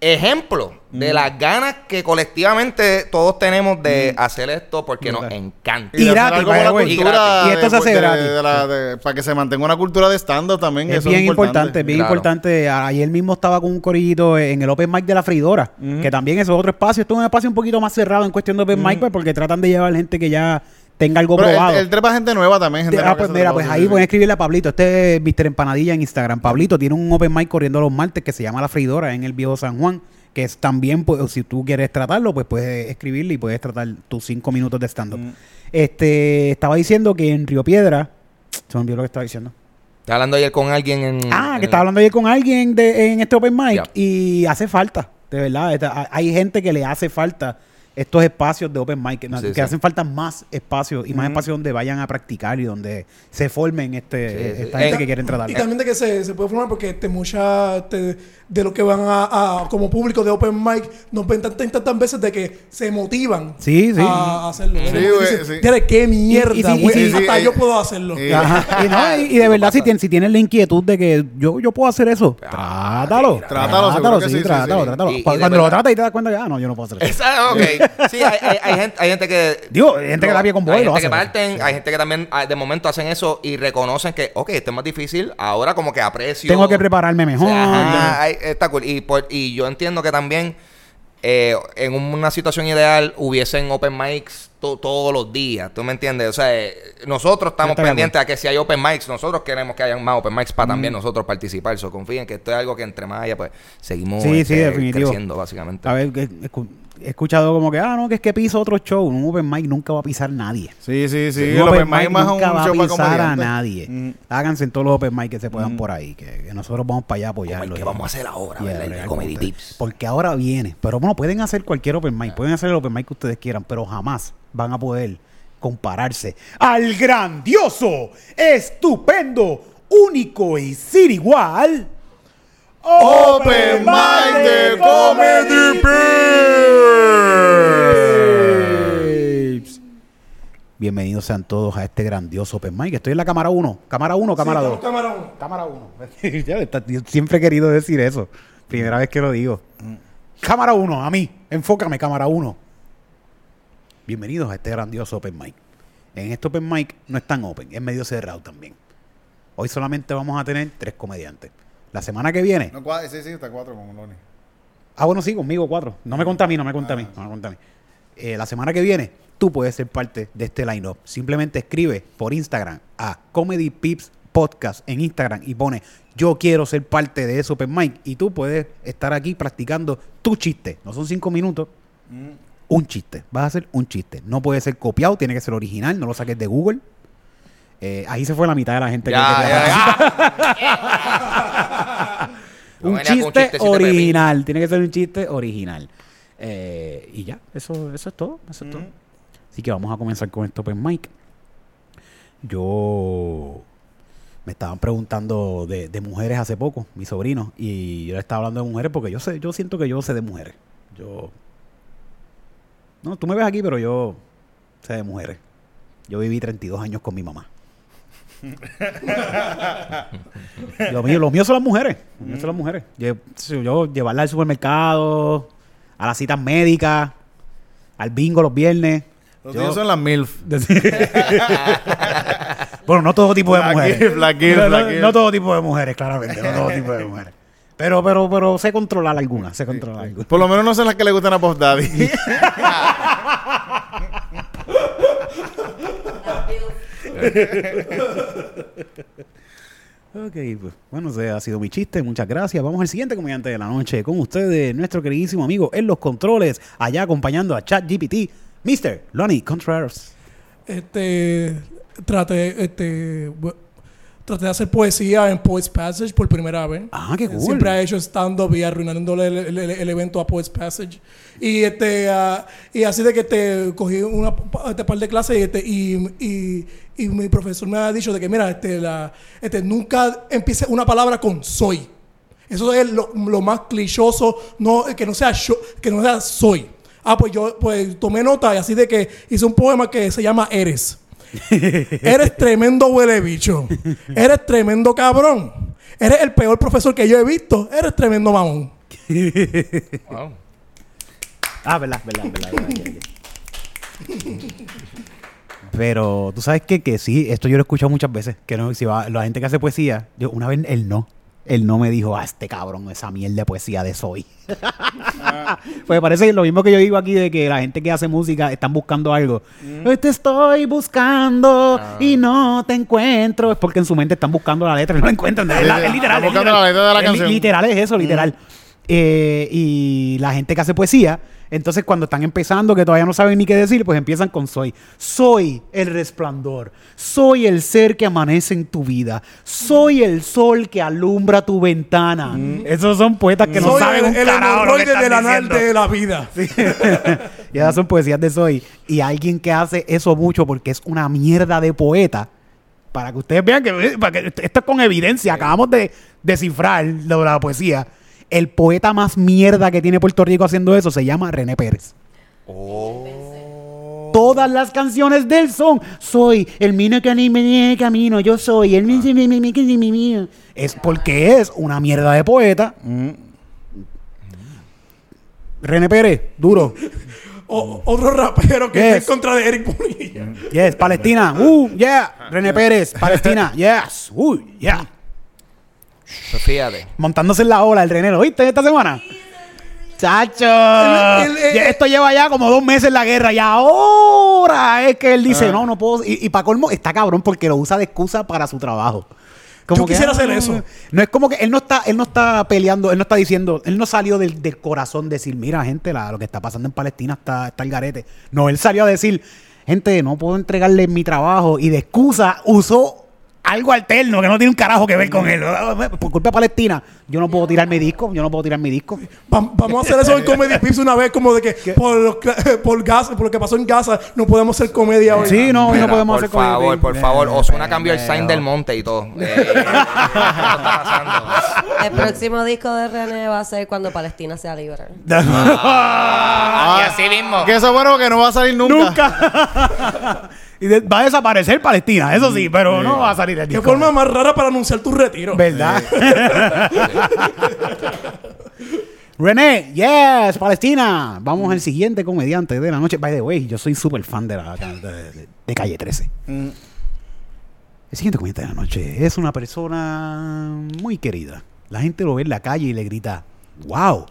ejemplo de las ganas que colectivamente todos tenemos de hacer esto porque nos encanta. Y de hacer gratis, algo by por la cultura Y esto se de- hace de- gratis. de la- de- para que se mantenga una cultura de stand-up también. Es eso bien importante, bien Claro. importante. A- Ayer mismo estaba con un corillito en el Open Mic de la Freidora, que también eso es otro espacio. Esto es un espacio un poquito más cerrado en cuestión de Open Mic, pues, porque tratan de llevar gente que ya tenga algo Pero probado. él, él trepa gente nueva también. Gente Te- nueva ah, pues mira, pues ahí pueden escribirle a Pablito. Este es Mr. Empanadilla en Instagram. Pablito tiene un open mic corriendo los martes que se llama La Freidora en el Viejo San Juan. Que es también, pues, si tú quieres tratarlo, pues puedes escribirle y puedes tratar tus cinco minutos de stand-up. Mm. Este, estaba diciendo que en Río Piedra, se me olvidó lo que estaba diciendo. Estaba hablando ayer con alguien en. Ah, en- que estaba hablando ayer con alguien de, en este open mic y hace falta, de verdad. Hay gente que le hace falta estos espacios de open mic, que, Sí, que sí. hacen falta más espacios y más espacios donde vayan a practicar y donde se formen este, Sí, sí. esta gente Eh, que quieren tratar. Y también de que se, se puede formar porque este, mucha este, de lo que van a, a- como público de Open Mic nos ven tantas, tantas veces de que se motivan Sí, sí. a hacerlo. Sí, güey, dicen, sí. "Tienes qué mierda, Y- y sí, y güey. Hasta yo puedo hacerlo. Y, no, y, y de verdad, si, tienes, si tienes la inquietud de que yo, yo puedo hacer eso, trátalo. Trátalo, sí, sí, sí, trátalo, sí. trátalo. Y Cuando, lo tratas y te das cuenta que, ah, no, yo no puedo hacer eso. Ok. Sí, hay, hay- hay gente, hay gente que. Digo, hay gente que da pie con y Hay gente que parten, hay gente que también ah, de momento hacen eso y reconocen que, ok, esto es más difícil. Ahora, como que aprecio. Tengo que prepararme O mejor. sea, ajá, está cool. Y, por- y yo entiendo que también eh, en una situación ideal hubiesen open mics to- todos los días. ¿Tú me entiendes? O sea, eh, nosotros estamos pendientes a que si hay open mics, nosotros queremos que hayan más open mics para también nosotros participar. So, confíen que esto es algo que entre más haya, pues seguimos Sí, sí, este, creciendo, básicamente. A ver, he escuchado como que, ah, no, que es que piso otro show. Un open mic nunca va a pisar nadie. Sí, sí, sí. un el open open mic más un nunca va a show pisar a nadie. Mm. Háganse en todos los open mic que se puedan por ahí. Que, que nosotros vamos para allá a apoyarlo. que vamos a hacer ahora, ¿verdad? El Comedy. Tips. Porque ahora viene. Pero bueno, pueden hacer cualquier open mic. Pueden hacer el open mic que ustedes quieran. Pero jamás van a poder compararse al grandioso, estupendo, único y sin igual. Open mic de Comedy Pips. Bienvenidos sean todos a este grandioso Open Mic. Estoy en la cámara 1. Cámara 1, cámara 2. Cámara uno. Cámara 1. Ya está, yo siempre he querido decir eso. Primera vez que lo digo. Cámara 1, a mí. Enfócame, cámara 1. Bienvenidos a este grandioso Open Mic. En este Open Mic no es tan open, es medio cerrado también. Hoy solamente vamos a tener tres comediantes. La semana que viene. No, sí, sí, está cuatro con Loni. Ah, bueno, sí, conmigo cuatro. No me conta a mí, no me conta a mí. No me conta a mí. Eh, la semana que viene, tú puedes ser parte de este line-up. Simplemente escribe por Instagram a Comedy Pips Podcast en Instagram y pone yo quiero ser parte de ese Open Mic. Y tú puedes estar aquí practicando tu chiste. No son cinco minutos. Un chiste. Vas a hacer un chiste. No puede ser copiado, tiene que ser original. No lo saques de Google. Eh, ahí se fue la mitad de la gente que Ya, quería ya. No un chiste original. Tiene que ser un chiste original. Eh, y ya, eso, eso es todo. Eso es todo. Así que vamos a comenzar con este Open Mic. Yo me estaban preguntando de, de mujeres hace poco, mi sobrino, y yo le estaba hablando de mujeres porque yo sé, yo siento que yo sé de mujeres. Yo no, tú me ves aquí, pero yo sé de mujeres. Yo viví 32 años con mi mamá. lo, mío, lo mío son las mujeres. Lo mío son las mujeres. Yo, yo llevarla al supermercado, a las citas médicas, al bingo los viernes. Los Yo- son las MILF. bueno, no todo tipo de Black mujeres. Black no, Black todo tipo de mujeres, claramente. No todo tipo de mujeres. Pero, pero, pero sé controlar algunas. Sé controlar algunas. Por lo menos no son las que le gustan a Post Daddy. Ok, pues bueno, ese ha sido mi chiste. Muchas gracias. Vamos al siguiente comediante de la noche. Con ustedes, nuestro queridísimo amigo en los controles, allá acompañando a ChatGPT, Mr. Lonnie Contreras. Este, traté, este, traté de hacer poesía en Poets Passage por primera vez. Ah, qué cool. Siempre ha hecho stand-up y arruinándole el, el- el evento a Poets Passage. Y este ah, y así de que te cogí una este par de clases y, este, y, y, y mi profesor me ha dicho de que mira, este, la, este, nunca empiece una palabra con soy. Eso es lo, lo más clichoso, no, que no sea yo- que no sea soy. Ah, pues yo pues tomé nota y así de que hice un poema que se llama Eres. Eres tremendo huele bicho. Eres tremendo cabrón. Eres el peor profesor que yo he visto. Eres tremendo mamón. Wow. Ah, verdad, verdad, verdad. Pero tú sabes que, que sí, esto yo lo he escuchado muchas veces. Que no, si va, la gente que hace poesía, yo una vez él no. Él no me dijo, ah, este cabrón, esa mierda de poesía de soy. pues parece lo mismo que yo digo aquí de que la gente que hace música están buscando algo. "Eh, Te estoy buscando y no te encuentro. Es porque en su mente están buscando la letra y no la encuentran. Es, la- es literal. Es literal. la letra de la Es canción. Literal es eso, literal. Eh, y la gente que hace poesía, entonces cuando están empezando, que todavía no saben ni qué decir, pues empiezan con soy. Soy el resplandor. Soy el ser que amanece en tu vida. Soy el sol que alumbra tu ventana. Esos son poetas que no Soy saben el, un el carajo lo que están del anal diciendo. de la vida. y esas son poesías de Soy. Y alguien que hace eso mucho porque es una mierda de poeta. Para que ustedes vean que, para que esto es con evidencia. Acabamos de descifrar lo de la poesía. El poeta más mierda que tiene Puerto Rico haciendo eso se llama René Pérez. Todas las canciones de él son Soy el mino que ni me camino, yo soy el mi, mi, mi, mi, mi, mi, mi". Es porque es una mierda de poeta. René Pérez, duro. O- otro rapero que Yes. está en contra de Eric Bonilla. Yes, Palestina. Uh, yeah. René Pérez, Palestina. Yes. Uh, yeah. Pues fíjate. Montándose en la ola el René. ¿Lo viste esta semana? Chacho. El- el- Ya esto lleva ya como dos meses en la guerra y ahora es que él dice, no, no puedo. Y, y para colmo está cabrón porque lo usa de excusa para su trabajo. Yo quisiera hacer ah, eso. No es como que él no está, él no está peleando, él no está diciendo, él no salió del, del corazón decir, mira, gente, la- lo que está pasando en Palestina está, está el garete. No, él salió a decir, gente, no puedo entregarle mi trabajo y de excusa usó algo alterno que no tiene un carajo que ver con él. Por culpa de Palestina, yo no puedo tirar mi disco, yo no puedo tirar mi disco. Va- vamos a hacer eso en Comedy Pips una vez, como de que por, los cla- por, Gaza, por lo que pasó en Gaza, no podemos hacer comedia hoy. Sí, no, hoy no Mira, podemos por hacer comedia. favor, por Eh, favor. Osuna eh, cambió el eh, sign del monte y todo. Eh, ¿qué está pasando? El próximo disco de René va a ser cuando Palestina sea libre. Ah, y así mismo. Que eso es bueno que no va a salir nunca. Nunca. y de- va a desaparecer Palestina, eso sí, pero no va a salir el Qué disco. forma más rara para anunciar tu retiro. ¿Verdad? René, yes, Palestina. Vamos al siguiente comediante de la noche. By the way, yo soy súper fan de, la, de, de- de Calle 13. Mm. El siguiente comediante de la noche es una persona muy querida. La gente lo ve en la calle y le grita, wow,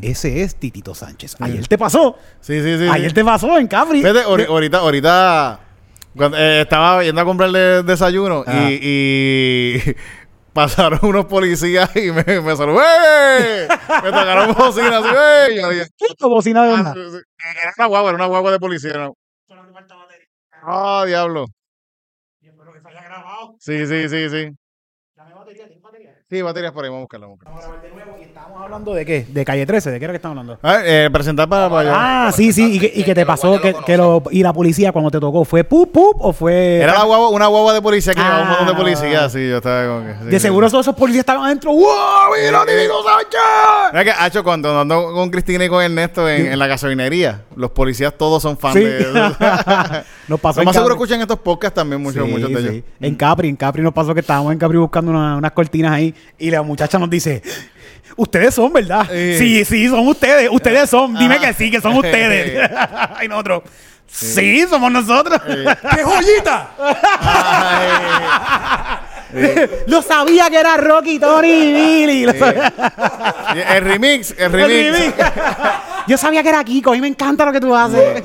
ese es Titito Sánchez. Ayer te pasó. Sí, sí, sí. Ayer sí. te pasó en ahori- ahorita, ahorita cuando, eh, estaba yendo a comprarle desayuno Ah. y, y pasaron unos policías y me, me saludaron. ¡Ey! Me tocaron bocina así. ¡Ey! Yo dije, ¿Qué bocina de onda? "Ah, sí, sí". Era una guagua, era una guagua de policía. ¿no? Ah, diablo. Sí, sí, sí, sí. Sí, baterías por ahí, vamos a buscarla. Vamos a buscarla. ¿Estamos hablando de qué? De Calle 13, ¿de qué era que estamos hablando? A ver, eh, presentar para, para. Ah, sí, sí, y que, y que te pasó que, que lo, y la policía cuando te tocó, ¿fue pup pup o fue...? Era la guagua, una guagua de policía que llevaba un montón de Ah. policías. Sí, yo estaba como que. sí, De sí, seguro sí. todos esos policías estaban adentro. ¡Wow! ¡Mira, Titito Sánchez! Mira que, Hacho, cuando ando con Cristina y con Ernesto en, en la gasolinería, los policías todos son fans de. Nos pasó Lo más seguro escuchan estos podcasts también, Sí, de sí. ellos. En Capri, en Capri nos pasó que estábamos en Capri buscando una- unas cortinas ahí y la muchacha nos dice, ustedes son, ¿verdad? Sí. Sí, sí, son ustedes, ustedes son. Dime Ah. que sí, que son ustedes. y nosotros, sí, somos nosotros. ¡Qué joyita! Lo sabía que era Rocky, Tony y Billy. El remix, el El remix. remix. Yo sabía que era Kiko, a mí me encanta lo que tú haces.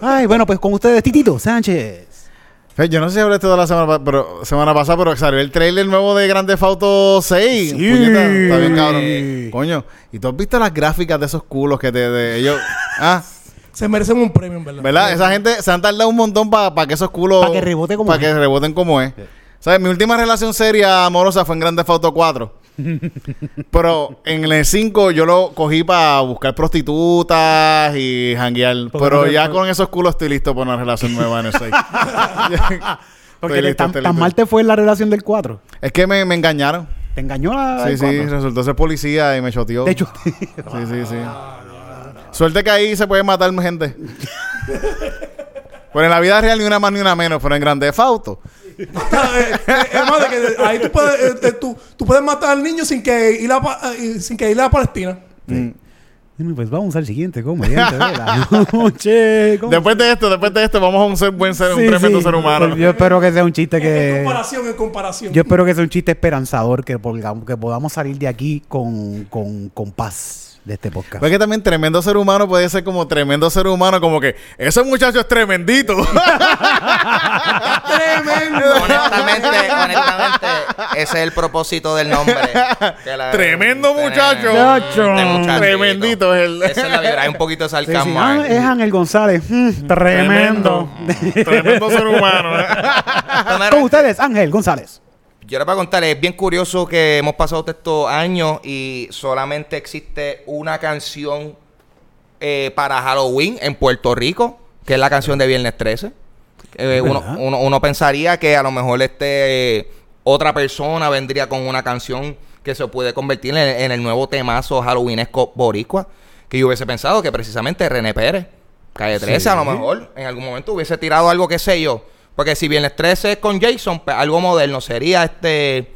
Ay, bueno, pues con ustedes, Titito Sánchez. Yo no sé si hablé toda la semana, pa- pero, semana pasada, pero salió el trailer nuevo de Grande Auto 6. Puñeta, está bien cabrón. Coño, ¿y tú has visto las gráficas de esos culos que te, de ellos? Ah, Se merecen un premio, en verdad. ¿verdad? Esa gente se han tardado un montón para que esos culos... Pa' que rebote como Para es. que reboten como es. ¿Sabes? Mi última relación seria amorosa fue en Grande Auto 4. Pero en el 5 yo lo cogí para buscar prostitutas y janguear. Pero ya con esos culos estoy listo para una relación nueva en el 6. Porque listo, tan, mal te fue en la relación del 4. Es que me, me engañaron. ¿Te engañó la Sí, sí, cuatro? resultó ser policía y me choteó. De hecho, Sí, sí, sí. Suerte que ahí se puede matar gente. Pero en la vida real ni una más ni una menos, pero en Grande Fauto. Eh, eh, Es más, de que ahí tú puedes, eh, eh, tú, tú puedes matar al niño sin que ir a, eh, sin que ir a Palestina. pues vamos al siguiente comediante de la noche. ¿Cómo? Después de esto, después de esto, vamos a un ser buen ser, un Sí, tremendo sí. ser humano. Yo espero que sea un chiste En que... comparación, en comparación. Yo espero que sea un chiste esperanzador, que, podamos- que podamos salir de aquí con, con, con paz de este podcast. Ves que también tremendo ser humano puede ser como tremendo ser humano, como que ese muchacho es tremendito. Tremendo. Honestamente, honestamente, ese es el propósito del nombre. Que la- Tremendo tener- muchacho. Muchacho. Este muchachito. Tremendito es el- Esa es la vibra. Hay un poquito de Sí, sí. sarcasmo. Ah, es Ángel González. Mm, tremendo. tremendo ser humano. Primero, Con ustedes, Ángel González. Yo les voy a contar, es bien curioso que hemos pasado todos estos años y solamente existe una canción eh, para Halloween en Puerto Rico, que es la canción de Viernes 13. Eh, uno, uno- uno pensaría que a lo mejor este eh, otra persona vendría con una canción que se puede convertir en, en el nuevo temazo halloweenesco boricua, que yo hubiese pensado que precisamente René Pérez, Calle 13, a lo mejor en algún momento hubiese tirado algo que sé yo. Porque si Viernes 13 es con Jason, pues algo moderno sería este...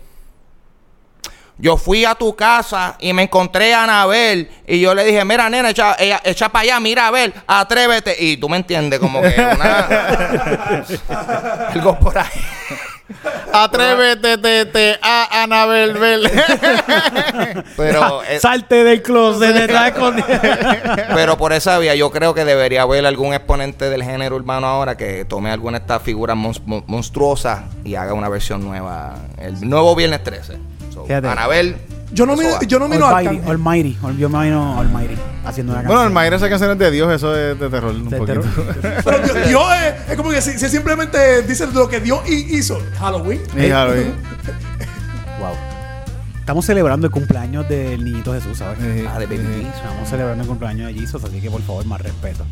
Yo fui a tu casa y me encontré a Anabel y yo le dije, mira, nena, echa, ella- echa para allá, mira, a ver, atrévete. Y tú me entiendes, como que una... algo por ahí. Atrévete te, te, a Anabel Bel. Pero, eh, Salte del closet, te estás escondiendo. pero por esa vía yo creo que debería haber algún exponente del género urbano ahora que tome alguna de estas figuras mons- mon- monstruosas y haga una versión nueva. El nuevo Viernes 13. So, Fíjate. Anabel. Yo no miro, yo no miro a Almighty, Arcángel. Almighty. Yo me imagino Almighty haciendo una canción. bueno, el Mayra esa canción es de Dios, eso es de terror un De poquito. Pero Dios, Dios es, es como que si, si simplemente dice lo que Dios hi- hizo. Halloween. Y Halloween. Wow. Estamos celebrando el cumpleaños del niñito Jesús, ¿sabes? Ah, de Baby Jesus. Estamos celebrando el cumpleaños de Jesus, así que por favor, más respeto.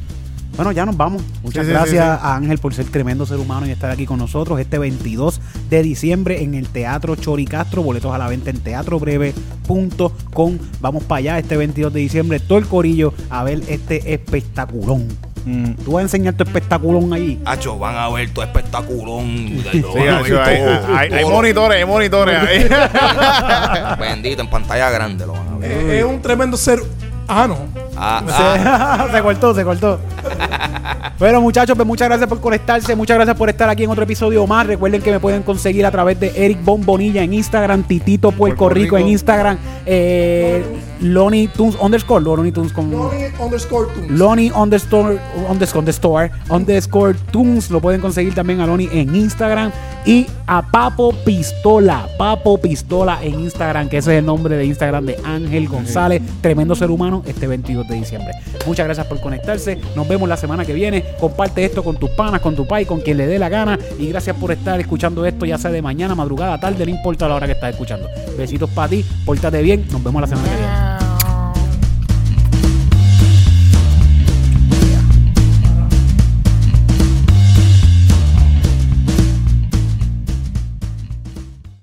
Bueno, ya nos vamos. Muchas Sí, gracias sí, sí. a Ángel por ser tremendo ser humano y estar aquí con nosotros este 22 de diciembre en el Teatro Choricastro. Boletos a la venta en teatrobreve.com. Vamos para allá este 22 de diciembre, todo el corillo, a ver este espectaculón. Mm. Tú vas a enseñar tu espectaculón allí. Acho, van a ver tu espectaculón. Sí, Hacho, hay, hay- hay monitores, hay monitores ahí. Bendito, en pantalla grande lo van a ver. Eh, es un tremendo ser. Ah, no. Ah, ah. se cortó, se cortó. Bueno, muchachos, pues muchas gracias por conectarse. Muchas gracias por estar aquí en otro episodio más. Recuerden que me pueden conseguir a través de Eric Bombonilla en Instagram, Titito Puerto Rico en. Instagram, eh, Lonnie Tunes underscore, Lonnie Tunes con. Lonnie underscore Tunes. Lonnie underscore, underscore, underscore, underscore Tunes. Lo pueden conseguir también a Lonnie en Instagram. Y a Papo Pistola. Papo Pistola en Instagram, que ese es el nombre de Instagram de Ángel González. Tremendo ser humano este 22 de diciembre. Muchas gracias por conectarse. Nos vemos la semana que viene. Comparte esto con tus panas, con tu pai, con quien le dé la gana. Y gracias por estar escuchando esto, ya sea de mañana, madrugada, tarde, no importa la hora que estás escuchando. Besitos para ti. Pórtate bien. Nos vemos la semana que viene.